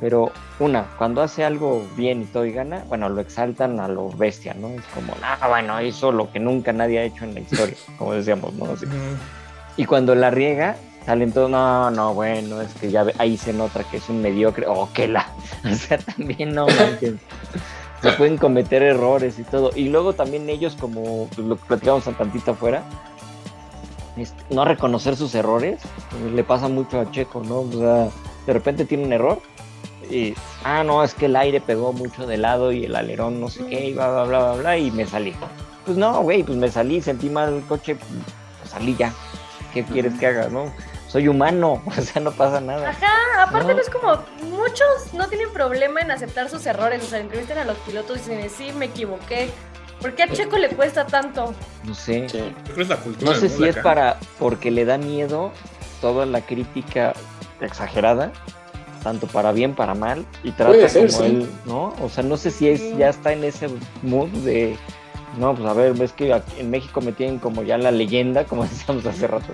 Pero una, cuando hace algo bien y todo y gana, bueno, lo exaltan a lo bestia, ¿no? Es como, ah, bueno, hizo lo que nunca nadie ha hecho en la historia, como decíamos, ¿no? Así. Y cuando la riega, salen todos, no, no, bueno, es que ya ahí se nota que es un mediocre, o que la, o sea, también no manches. Se pueden cometer errores y todo. Y luego también ellos, como lo que platicamos un tantito afuera, no reconocer sus errores, le pasa mucho a Checo, ¿no? O sea, de repente tiene un error y, ah, no, es que el aire pegó mucho de lado y el alerón no sé qué, y bla, bla, bla, bla, bla, y me salí. Pues no, güey, pues me salí, sentí mal el coche, pues salí ya. ¿Qué quieres que haga, no? Soy humano, o sea, no pasa nada. Ajá, aparte No. no es como, muchos no tienen problema en aceptar sus errores, o sea, entrevistan a los pilotos y dicen, sí, me equivoqué. ¿Por qué a Checo le cuesta tanto? No sé. Sí. Yo creo que es la cultura. No sé si es acá. para porque le da miedo toda la crítica exagerada, tanto para bien, para mal, y trata Puede ser, como sí. él, ¿no? O sea, no sé si es, ya está en ese mood de, no, pues a ver, ves que aquí en México me tienen como ya la leyenda, como decíamos hace rato,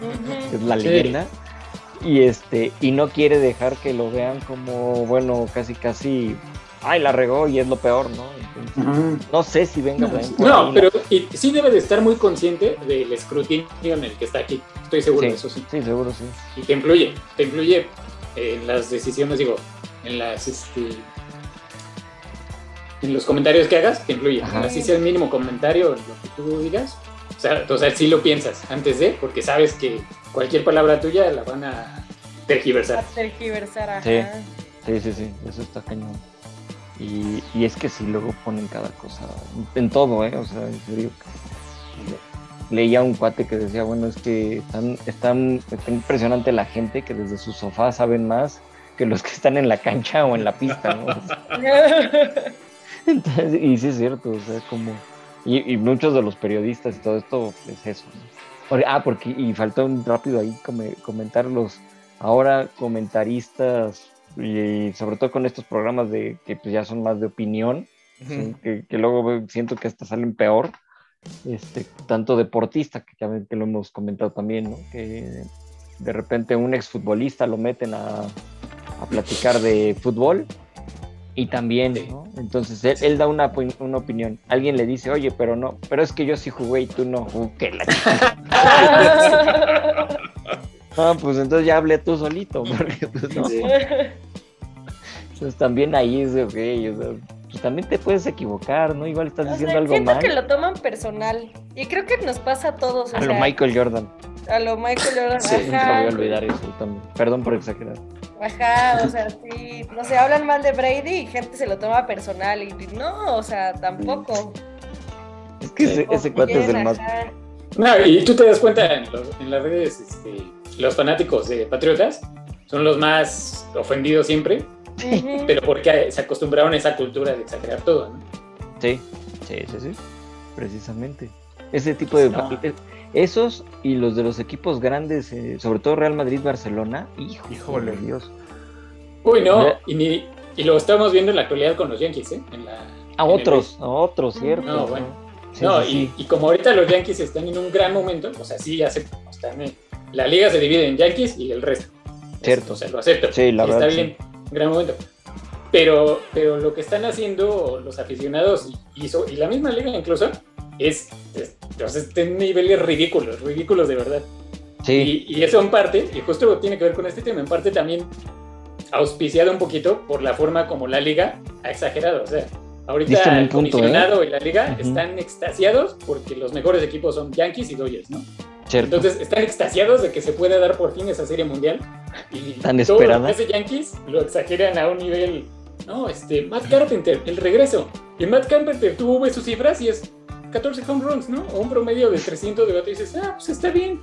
es la Sí. leyenda, y este, y no quiere dejar que lo vean como, bueno, casi casi, ay, la regó y es lo peor, ¿no? Entonces, no sé si venga No, por no, pero y, sí debe de estar muy consciente del escrutinio en el que está aquí. Estoy seguro Sí. de eso, sí. Sí, seguro sí. Y te influye, te influye en las decisiones, digo, en las, este, en los comentarios que hagas, te influye. Ajá. Así sea el mínimo comentario, lo que tú digas. O sea, o sea, sí lo piensas antes de, porque sabes que cualquier palabra tuya la van a A tergiversar. tergiversar, ajá. Sí. Sí, sí, sí, eso está cañón. Y, y es que sí, luego ponen cada cosa, en todo, ¿eh? O sea, en serio. Leía un cuate que decía, bueno, es que están, están, está impresionante la gente que desde su sofá saben más que los que están en la cancha o en la pista, ¿no? Entonces, y sí es cierto, o sea, como... Y, y muchos de los periodistas y todo esto es eso. ¿no? Ah, porque, y faltó un rápido ahí come- comentar los ahora comentaristas y, sobre todo con estos programas de que pues, ya son más de opinión, ¿sí? que, que luego siento que hasta salen peor, este, tanto deportista, que ya que lo hemos comentado también, ¿no? que de repente un exfutbolista lo meten a, a platicar de fútbol y también, ¿no? Entonces él, él da una, una opinión. Alguien le dice, oye, pero no, pero es que yo sí jugué y tú no. Uh, que la Ah, pues entonces ya hablé tú solito, porque pues no. Sí. Entonces también ahí es de, ok, o sea, también te puedes equivocar, ¿no? Igual estás O diciendo sea, algo siento mal. que lo toman personal. Y creo que nos pasa a todos. o A lo sea, Michael Jordan. A lo Michael Jordan. Sí, ajá. voy a olvidar eso también. Perdón por exagerar. Ajá, o sea, sí. No sé, hablan mal de Brady y gente se lo toma personal. Y no, o sea, tampoco. Es que ese, ese cuate es el más. No, y tú te das cuenta en, los- en las redes, este, los fanáticos de Patriotas son los más ofendidos siempre, pero porque se acostumbraron a esa cultura de exagerar todo, ¿no? Sí, sí, sí, sí. Precisamente. Ese tipo de. No. Esos y los de los equipos grandes, eh, sobre todo Real Madrid, Barcelona. Hijo, Híjole. de Dios. Uy, no, y, ni- y lo estamos viendo en la actualidad con los Yankees, ¿eh? En la, A en el otros, a otros, ¿cierto? No, bueno. Sí, no, sí, y, sí. y como ahorita los Yankees están en un gran momento, o sea, sí, acepto, están en- la liga se divide en Yankees y el resto. Cierto. O sea, lo acepto. Sí, la y verdad, Está bien, gran momento. Pero, pero lo que están haciendo los aficionados y, y so- y la misma liga incluso es, es, está en niveles ridículos, ridículos de verdad. Sí, Y, y eso en parte, y justo tiene que ver con este tema, en parte también auspiciado un poquito por la forma como la liga ha exagerado. O sea, ahorita el punto, ¿eh? y la liga Ujú. están extasiados porque los mejores equipos son Yankees y Dodgers, ¿no? Cierto. Entonces están extasiados de que se pueda dar por fin esa serie mundial. Y Tan todo esperada. lo que hace Yankees lo exageran a un nivel. No, este, Matt Carpenter, el regreso. Y Matt Carpenter, tú ves sus cifras y es 14 home runs, ¿no? O un promedio de 300 de bate y dices, ah, pues está bien.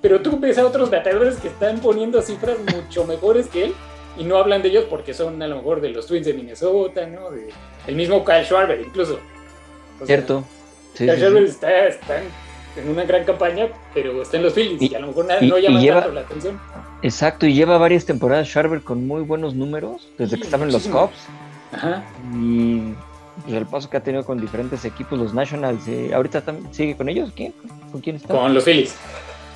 Pero tú ves a otros bateadores que están poniendo cifras mucho mejores que él y no hablan de ellos porque son a lo mejor de los Twins de Minnesota, ¿no? De- el mismo Kyle Schwarber, incluso. O sea, Cierto. Sí, Kyle sí, Schwarber sí. está, está en- una gran campaña, pero está en los Phillies y, Y- a lo mejor y- no llama lleva- tanto la atención. Exacto, y lleva varias temporadas Sharber con muy buenos números desde Sí, que estaba en los. Cubs. Ajá. Y pues, el paso que ha tenido con diferentes equipos, los Nationals. eh, ahorita tam- sigue con ellos. ¿Quién? ¿Con quién está? Con los Phillies.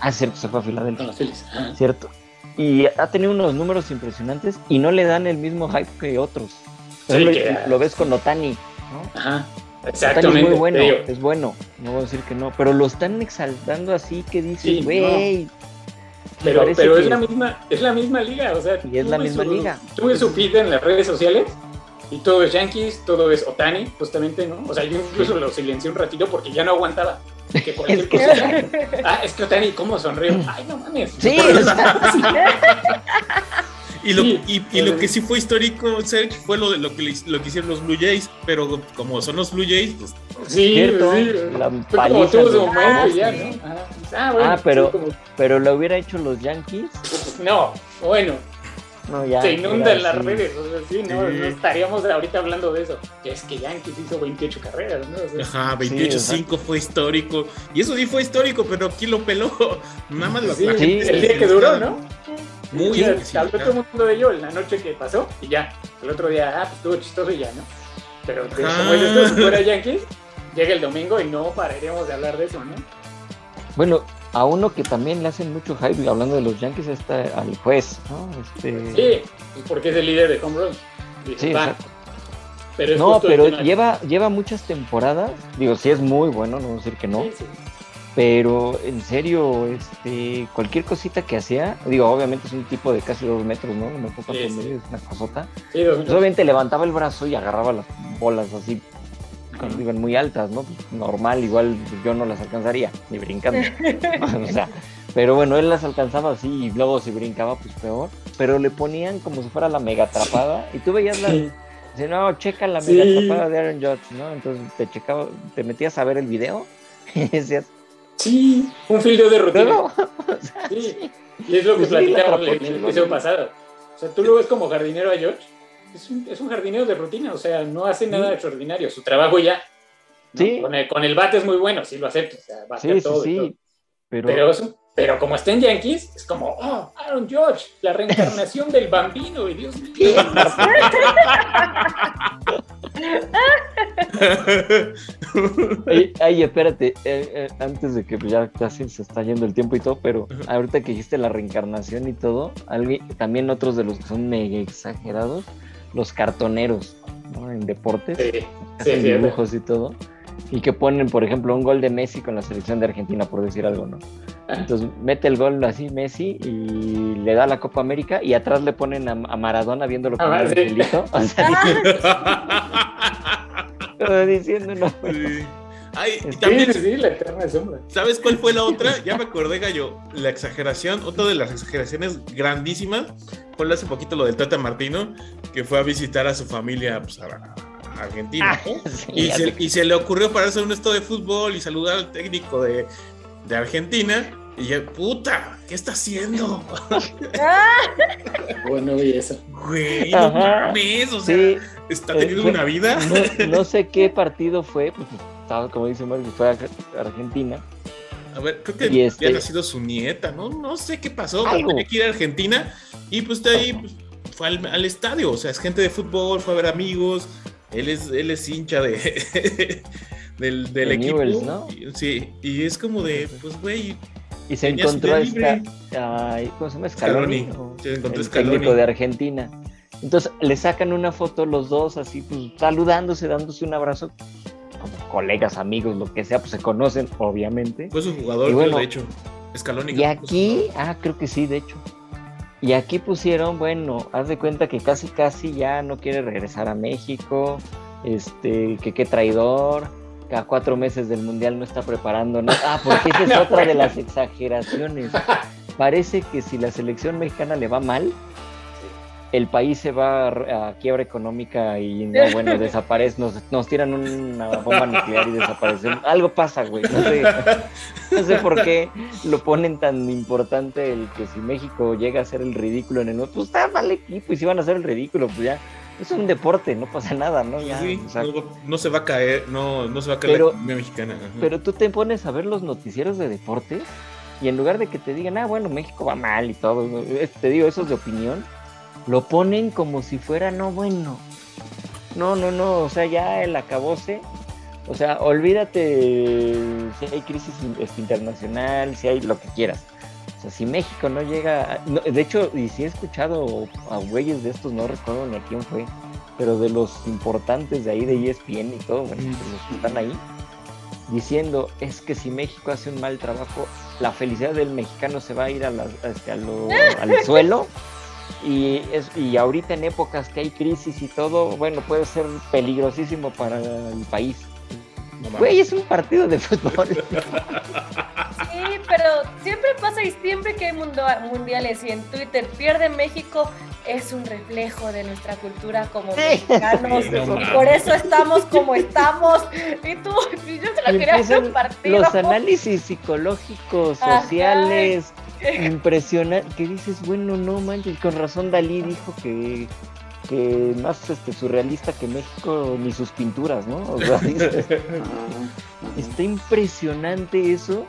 Ah, cierto, se fue a Con Filadelfia. los Phillies. Ajá. Cierto. Y ha tenido unos números impresionantes y no le dan el mismo hype que otros. Sí, que- lo ves con Otani, ¿no? Ajá. Exactamente. es muy bueno, digo. es bueno, no voy a decir que no, pero lo están exaltando así que Sí, dices, no. güey. me Pero, parece pero es, la misma, es la misma liga, o sea, Y es la misma su- liga. Tuve su feed en las redes sociales y todo es Yankees, todo es Otani, justamente, ¿no? O sea, yo incluso lo silencié un ratito porque ya no aguantaba. Que Es que- cosa- Ah, es que Otani, ¿cómo sonrió? Ay, no mames. Sí, o sea, Y lo, Sí. y, y lo que sí fue histórico, Serge, fue lo, de, lo, que, le- lo que hicieron los Blue Jays, pero como son los Blue Jays, pues Sí, Cierto, sí. la como paliza momento Ah, y ya, sí. ¿no? Bueno. Ah, pero- sí, como- pero lo hubiera hecho los Yankees. no, bueno, No, ya. se inundan las redes, o sea, sí, no, Sí. no estaríamos ahorita hablando de eso. Que es que Yankees hizo 28 carreras, ¿no? O sea, ajá, Sí, 28-5 fue histórico. Y eso sí fue histórico, pero ¿quién lo peló? Nada más la, sí, la Sí. gente el día que duró, ¿no? Muy Sí, bien. habló todo el mundo de ello en la noche que pasó y ya. El otro día, ah, pues estuvo chistoso y ya, ¿no? Pero de- Ajá. como tú, si fuera Yankees, llega el domingo y no pararíamos de hablar de eso, ¿no? Bueno, a uno que también le hacen mucho hype, hablando de los Yankees, está al juez, ¿no? Este... Sí, pues porque es el líder de home runs. Sí, pero es No, pero lleva, lleva muchas temporadas. Digo, sí es muy bueno, no voy a decir que no. Sí, sí. Pero en serio, este, cualquier cosita que hacía, digo, obviamente es un tipo de casi dos metros, ¿no? No me acuerdo Sí, es una cosota. Sí, Pues minutos. obviamente levantaba el brazo y agarraba las bolas así, cuando digan muy altas, ¿no? Pues, normal, igual yo no las alcanzaría, ni brincando. o sea, pero bueno, él las alcanzaba así y luego si brincaba, pues peor. Pero le ponían como si fuera la mega atrapada y tú veías la. Sí. Dice, no, checa la Sí. mega atrapada de Aaron Judge, ¿no? Entonces te checaba, te metías a ver el video y decías, Sí, un fildeo de rutina. no, no. O sea, Sí. Y es lo que sí, la platicamos en el episodio pasado. O sea, tú lo ves como jardinero a George. Es un, es un jardinero de rutina, o sea, no hace nada extraordinario. Su trabajo ya. ¿no? Sí. Con, el, con el bate es muy bueno, sí lo acepto. O sea, bate Sí, sí, todo y todo. sí. Pero, Pero, es un- pero como está en Yankees, es como, oh, Aaron George, la reencarnación del bambino, y Dios mío. Ay, ay, espérate, eh, eh, antes de que ya casi se está yendo el tiempo y todo, pero ahorita que dijiste la reencarnación y todo, alguien- también otros de los que son mega exagerados, los cartoneros, ¿no? En deportes, Sí, sí, dibujos y todo, y que ponen, por ejemplo, un gol de Messi con la selección de Argentina, por decir algo, ¿no? Entonces mete el gol así Messi y le da la Copa América y atrás le ponen a, a Maradona viéndolo con Ah, el sí. angelito. O sea, diciendo no. Sí. Ay, Sí, también, Sí, sí, la eterna sombra. ¿sabes cuál fue la otra? Ya me acordé, Gallo. La exageración, otra de las exageraciones grandísimas fue hace poquito lo del Tata Martino, que fue a visitar a su familia pues, a, a Argentina. Ah, Sí, Y se, y se le ocurrió pararse en un esto de fútbol y saludar al técnico de, de Argentina. Y ya, puta, ¿qué está haciendo? Ah, Bueno, y eso. Güey, no mames, o sea, Sí, está eh, teniendo fue- una vida. no, no sé qué partido fue, pues, como dice Mario, fue a Argentina. A ver, creo que este- había nacido su nieta, ¿no? No sé qué pasó, tenía que ir a Argentina y pues de ahí pues, fue al, al estadio, o sea, es gente de fútbol, fue a ver amigos, él es, él es hincha de, del, del De equipo. Newell's, ¿no? Y- Sí, y es como de, pues güey, Y se encontró esta, ay, ¿cómo se llama? Scaloni. Scaloni. Se encontró el Scaloni. técnico de Argentina. Entonces le sacan una foto los dos así, pues saludándose, dándose un abrazo, como colegas, amigos, lo que sea, pues se conocen, obviamente. fue su jugador, Y bueno, de hecho. Escaloni. Y aquí, ah, creo que sí, de hecho. Y aquí pusieron, bueno, haz de cuenta que casi casi ya no quiere regresar a México, este, que qué traidor, que a cuatro meses del mundial no está preparando nada. Ah, porque esa es No, otra de las exageraciones. Parece que si la selección mexicana le va mal, el país se va a, a quiebra económica y no, bueno, desaparece, nos, nos tiran una bomba nuclear y desaparecemos. Algo pasa, güey. No sé, no sé por qué lo ponen tan importante el que si México llega a hacer el ridículo en el pues está mal equipo y si van a hacer el ridículo, pues ya. Es un deporte, no pasa nada, ¿no? Ya, Sí, o sea, no, no se va a caer, no, no se va a caer Pero- la economía mexicana. ajá. Pero tú te pones a ver los noticieros de deportes y en lugar de que te digan, ah, bueno, México va mal y todo. Es- te digo, esos de opinión, lo ponen como si fuera, no, bueno. No, no, no, o sea, ya el acabose. O sea, olvídate si hay crisis este, internacional, si hay lo que quieras. O sea, si México no llega. a- no, de hecho, y si he escuchado a güeyes de estos, no recuerdo ni a quién fue, pero de los importantes de ahí, de ESPN y todo, bueno, los que están ahí, diciendo es que si México hace un mal trabajo, la felicidad del mexicano se va a ir a la- este, a lo- al suelo. Y, es, y ahorita en épocas que hay crisis y todo, bueno, puede ser peligrosísimo para el país. No. Güey, es un partido de fútbol. Sí, pero siempre pasa y siempre que hay mundo- mundiales y en Twitter pierde México, es un reflejo de nuestra cultura como Sí. mexicanos. Sí, no y mames. por eso estamos como estamos. Y tú, y yo se lo Y quería hacer un partido. los análisis psicológicos, Ajá. sociales, impresionantes, que dices, bueno, no manches, con razón Dalí dijo que, que más este, surrealista que México ni sus pinturas, ¿no? O sea, dices, está impresionante eso,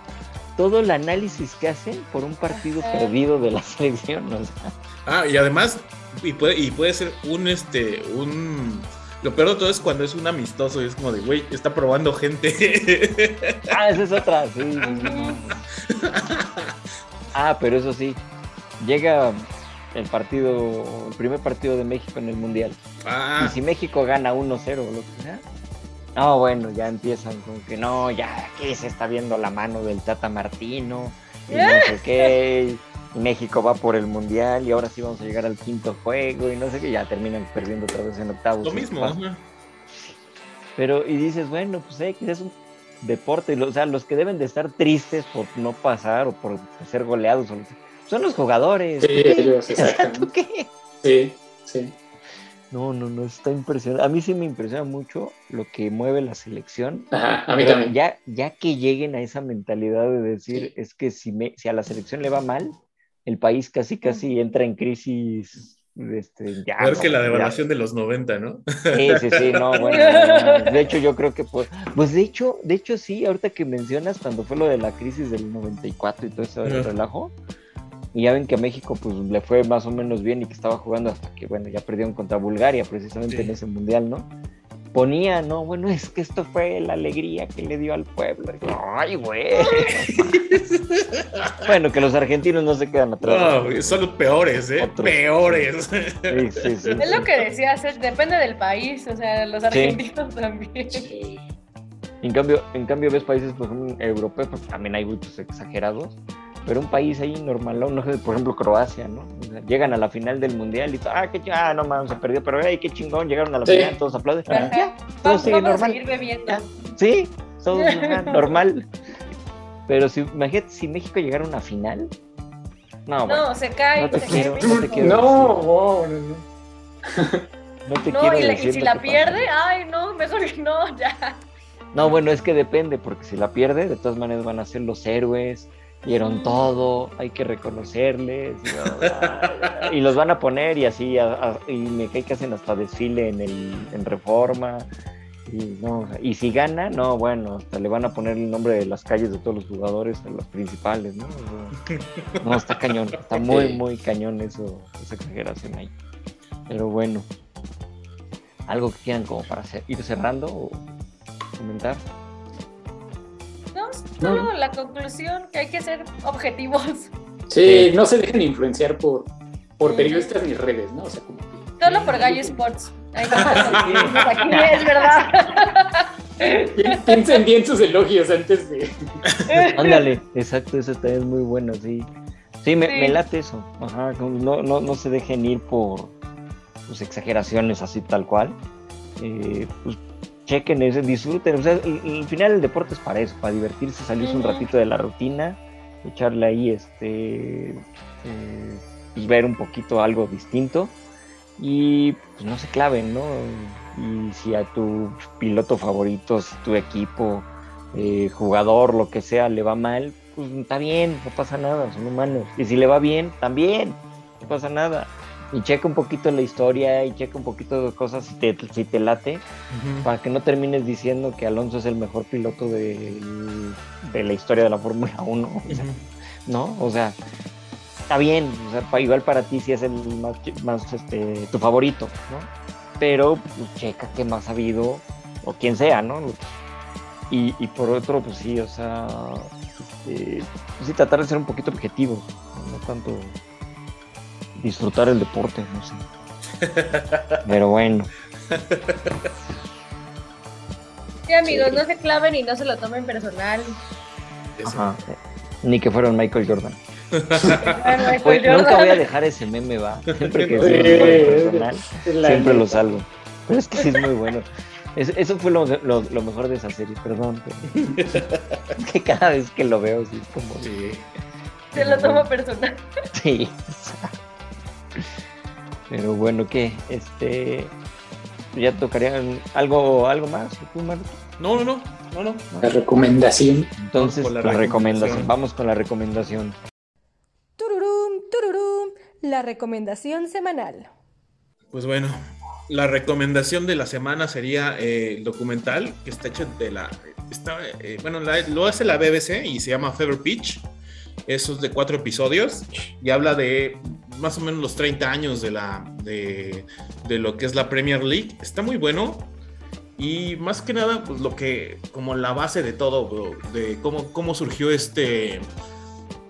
todo el análisis que hacen por un partido perdido de la selección, o sea, Ah, y además, y puede, y puede ser un, este, un... Lo peor de todo es cuando es un amistoso y es como de, güey, está probando gente. Ah, esa es otra, sí. sí, sí. Ah, pero eso sí, llega el partido, el primer partido de México en el Mundial. Y ah, si México gana 1-0 o lo que sea, no, bueno, ya empiezan con que no, ya aquí se está viendo la mano del Tata Martino y no sé qué. Y México va por el Mundial y ahora sí vamos a llegar al quinto juego y no sé qué, ya terminan perdiendo otra vez en octavos. lo y mismo. ajá. Pero, y dices, bueno, pues X es un deporte, o sea, los que deben de estar tristes por no pasar o por ser goleados o lo que- son los jugadores. Sí, ellos, exactamente. ¿tú qué? Sí, sí. No, no, no, está impresionante. A mí sí me impresiona mucho lo que mueve la selección. Ajá, a mí también. ya, ya que lleguen a esa mentalidad de decir, es que si, me, si a la selección le va mal, el país casi casi entra en crisis. Este, ya, Peor que la ya. devaluación de los 90, ¿no? Sí, sí, sí, no, bueno, no, no. de hecho yo creo que pues, pues de hecho, de hecho sí, ahorita que mencionas cuando fue lo de la crisis del 94 y todo ese relajo, y ya ven que a México pues le fue más o menos bien y que estaba jugando hasta que bueno, ya perdieron contra Bulgaria precisamente Sí. en ese mundial, ¿no? Ponía, no, bueno, es que esto fue la alegría que le dio al pueblo. Y, Ay, güey. bueno, que los argentinos no se quedan atrás. No, güey, son los peores, ¿eh? Otros. Peores. Sí, sí, sí, Es lo que decías, depende del país, o sea, los argentinos también. Sí. En cambio, en cambio ves países pues, un- europeos, pues también hay muchos exagerados, pero un país ahí normal, no sé, por ejemplo Croacia, ¿no? O sea, llegan a la final del mundial y todo, ah, qué ah, no mames, se perdió, pero ay, qué chingón, llegaron a la Sí. final, todos aplauden. Ya, todo sigue vamos a normal. seguir bebiendo. Sí, todo normal. Pero si, imagínate, si México llegara a una final, no, bueno, No, se cae. No te se quiero, cae no te quiero. No, no, no, no. no te No, quiero y, la- y si la pasa. pierde, ay, no, mejor que no, ya. No, bueno, es que depende, porque si la pierde, de todas maneras van a ser los héroes, dieron todo, hay que reconocerles, y, los van a poner y así, a- y me cae que hacen hasta desfile en, el, en Reforma, y, no, y si gana, no, bueno, hasta le van a poner el nombre de las calles de todos los jugadores, a los principales, ¿no? No, está cañón, está muy, muy cañón eso, esa exageración ahí. Pero bueno, algo que quieran como para ir cerrando o comentar. No, solo la conclusión que hay que ser objetivos. Sí, no se dejen influenciar por, por periodistas ni redes, ¿no? O sea, como que Solo por Gallo Sports. Ay, no, aquí es verdad. pi- piensen bien sus elogios antes de. Ándale, exacto, eso también es muy bueno, sí. Sí, me, Sí. me late eso. Ajá, no, no, no se dejen ir por pues, exageraciones así tal cual. Eh, pues chequen eso, disfruten. O sea, al al final el deporte es para eso, para divertirse, salirse un ratito de la rutina, echarle ahí este eh, pues, ver un poquito algo distinto y pues no se claven, ¿no? Y si a tu piloto favorito, si tu equipo, eh, jugador, lo que sea, le va mal, pues está bien, no pasa nada, son humanos. Y si le va bien, también, no pasa nada. Y checa un poquito la historia y checa un poquito de cosas si te, si te late, para que no termines diciendo que Alonso es el mejor piloto de, de la historia de la Fórmula 1. o sea, Ujú. ¿no? O sea, está bien, o sea, pa- igual para ti sí es el más, más este, tu favorito, ¿no? Pero pues, checa qué más ha habido, o quien sea, ¿no? Y, y por otro, pues sí, o sea, este, pues sí, tratar de ser un poquito objetivo, No tanto disfrutar el deporte, no sé. Pero bueno, Sí, amigos, no se claven y no se lo tomen personal. Ajá, ni que fueron Michael Jordan. Michael Oye, nunca Jordan. voy a dejar ese meme, va. Siempre que Sí, personal. Siempre lo salgo. Pero es que sí es muy bueno. Es- eso fue lo, lo- lo mejor de esa serie, perdón. pero- es que cada vez que lo veo, sí es como. Sí. Se lo tomo personal. Sí. Pero bueno, ¿qué? Este. Ya tocarían algo, algo más. ¿Tú, Marco? No, no, no, no, no. La recomendación. Entonces, la la, recomendación. recomendación. Vamos con la recomendación. Tururum, tururum, la recomendación semanal. Pues bueno, la recomendación de la semana sería eh, el documental que está hecho de la. Está, eh, bueno, la- lo hace la BBC y se llama Fever Pitch. Eso es de cuatro episodios y habla de más o menos los 30 años de, la, de, de lo que es la Premier League. Está muy bueno y más que nada, pues lo que, como la base de todo, de cómo, cómo surgió este,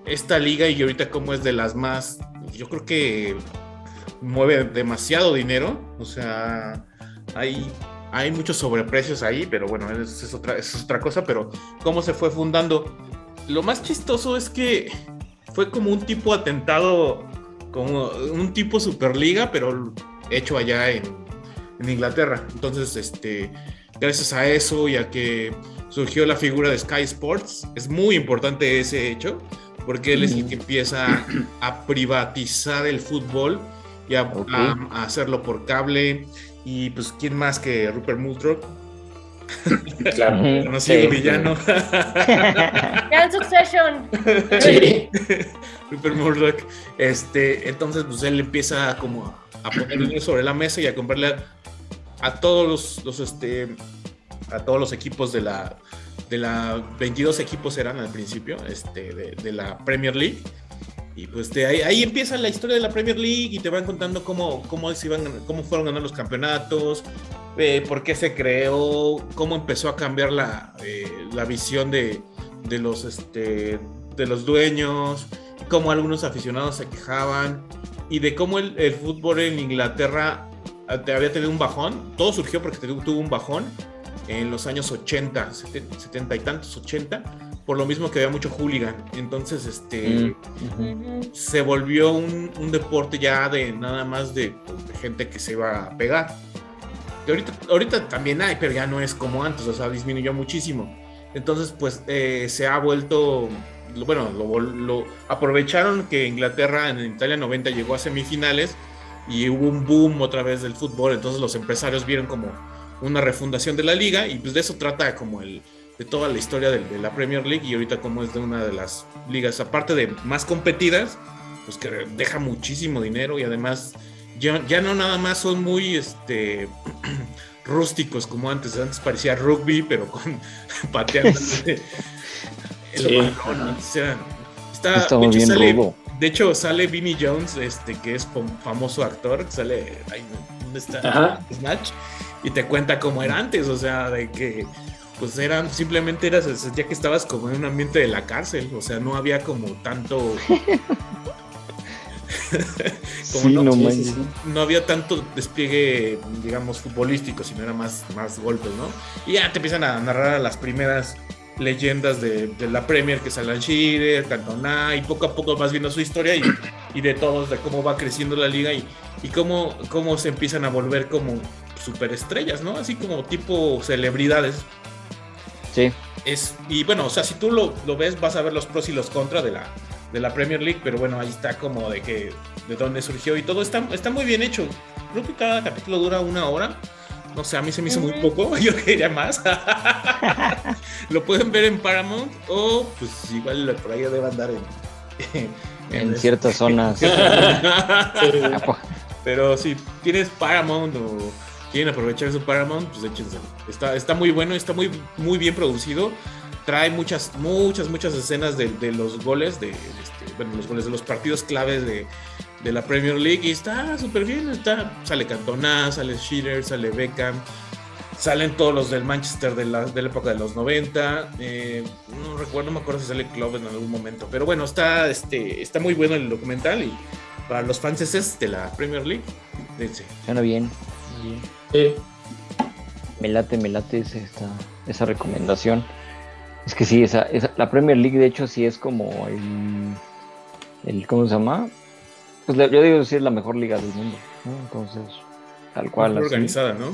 esta liga y ahorita cómo es de las más, yo creo que mueve demasiado dinero, o sea, hay, hay muchos sobreprecios ahí, pero bueno, es, otra, es otra cosa, pero cómo se fue fundando. Lo más chistoso es que fue como un tipo atentado, como un tipo Superliga, pero hecho allá en, en Inglaterra. Entonces, este, gracias a eso y a que surgió la figura de Sky Sports, es muy importante ese hecho, porque él es el que empieza a privatizar el fútbol y a, Ok. a- a hacerlo por cable. Y pues, ¿quién más que Rupert Murdoch? Claro. Ujú, Conocido sí, villano. Ya en Succession. Sí. Rupert Murdoch. Este, entonces, pues él empieza como a poner dinero sobre la mesa y a comprarle a, a todos los, los, este, a todos los equipos de la, de la 22 equipos eran al principio, este, de, de la Premier League. Y pues de ahí, ahí empieza la historia de la Premier League y te van contando cómo, cómo, se iban, cómo fueron ganando los campeonatos, eh, por qué se creó, cómo empezó a cambiar la, eh, la visión de, de los, este, de los dueños, cómo algunos aficionados se quejaban y de cómo el, el fútbol en Inglaterra eh, te había tenido un bajón. Todo surgió porque te- tuvo un bajón en los años 80, 70, 70 y tantos, 80, por lo mismo que había mucho hooligan. Entonces, este, Mm, se volvió un, un deporte ya de nada más de, pues, de gente que se iba a pegar. Que ahorita, ahorita también hay, pero ya no es como antes, o sea, disminuyó muchísimo. Entonces, pues eh, se ha vuelto, bueno, lo, lo- aprovecharon que Inglaterra en Italia 90 llegó a semifinales y hubo un boom otra vez del fútbol, entonces los empresarios vieron como una refundación de la liga y pues de eso trata como el de toda la historia de, de la Premier League y ahorita como es de una de las ligas aparte de más competidas pues que deja muchísimo dinero y además ya, ya no nada más son muy este rústicos como antes antes parecía rugby pero con pateando el Sí. balón, antes era- está, Estaba de hecho, sale- de hecho, sale Vinnie Jones, este, que es fam- famoso actor, sale ahí, ¿dónde está? Ajá. Snatch, y te cuenta cómo era antes, o sea, de que pues eran, simplemente eras, sentía que estabas como en un ambiente de la cárcel, o sea, no había como tanto, como Sí, no- no sí. no había tanto despliegue, digamos, futbolístico, sino era más, más golpes, ¿no? Y ya te empiezan a narrar a las primeras leyendas de, de la Premier, que es Alan Shearer, Cantona, y poco a poco vas viendo su historia y, y de todos, de cómo va creciendo la liga y, y cómo, cómo se empiezan a volver como superestrellas, ¿no? Así como tipo celebridades. Sí, Es, y bueno, o sea, si tú lo, lo ves, vas a ver los pros y los contras de la, de la Premier League, pero bueno, ahí está como de que de dónde surgió y todo está, está muy bien hecho. Creo que cada capítulo dura una hora. No sé, a mí se me hizo muy poco, yo quería más. lo pueden ver en Paramount o pues igual por ahí debe andar en, en ciertas zonas. Sí. Ah, po- Pero si tienes Paramount o quieren aprovechar su Paramount, pues échense. Está, está muy bueno, está muy, muy bien producido. Trae muchas, muchas, muchas escenas de, de los goles, de, este, bueno, los goles de los partidos claves de, de la Premier League. Y está súper bien. Está, sale Cantona, sale Shearer, sale Beckham. Salen todos los del Manchester de la, de la época de los 90. eh, no recuerdo, no me acuerdo si sale Klopp en algún momento. Pero bueno, está, este, está muy bueno el documental. Y para los franceses de la Premier League, dense. Suena bien. Sí. Me late, me late esta, esa recomendación. Es que sí, esa, esa- la Premier League de hecho sí es como el, el ¿cómo se llama? Pues la- yo digo que sí es la mejor liga del mundo, ¿no? Entonces, tal cual. Así. organizada, ¿no?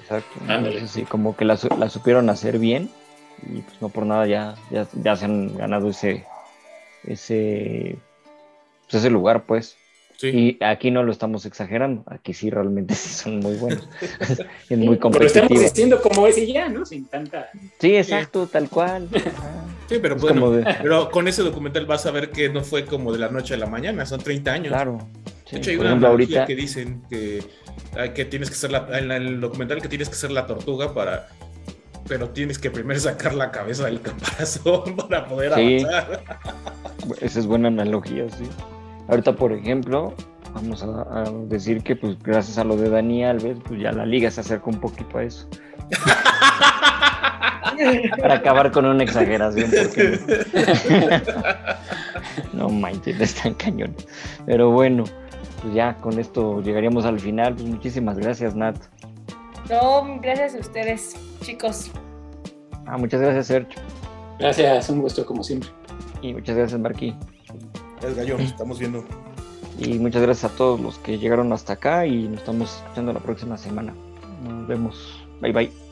Exacto. Ándale. Entonces, sí, como que la, su- la supieron hacer bien y pues no por nada ya, ya, ya se han ganado ese, ese, pues, ese lugar, pues. Sí. Y aquí no lo estamos exagerando, aquí sí realmente sí son muy buenos. es muy Pero estamos competitivo. diciendo como es y ya, ¿no? Sin tanta. Sí, exacto, tal cual. Sí, pero bueno, de- pero con ese documental vas a ver que no fue como de la noche a la mañana, son 30 años. Claro. Sí, De hecho, hay Por una ejemplo, analogía ahorita, que dicen que, hay que tienes que ser la, en el documental que tienes que ser la tortuga para pero tienes que primero sacar la cabeza del caparazón para poder Sí. avanzar. esa es buena analogía, sí. Ahorita, por ejemplo, vamos a, a decir que pues gracias a lo de Dani Alves, pues ya la liga se acerca un poquito a eso. Para acabar con una exageración, porque no, no manches, están cañones. Pero bueno, pues ya con esto llegaríamos al final. Pues muchísimas gracias, Nat. No, gracias a ustedes, chicos. Ah, muchas gracias, Sergio. Gracias, un gusto como siempre. Y muchas gracias, Marquí. Es gallo, estamos viendo. Y muchas gracias a todos los que llegaron hasta acá y nos estamos escuchando la próxima semana. Nos vemos. Bye bye.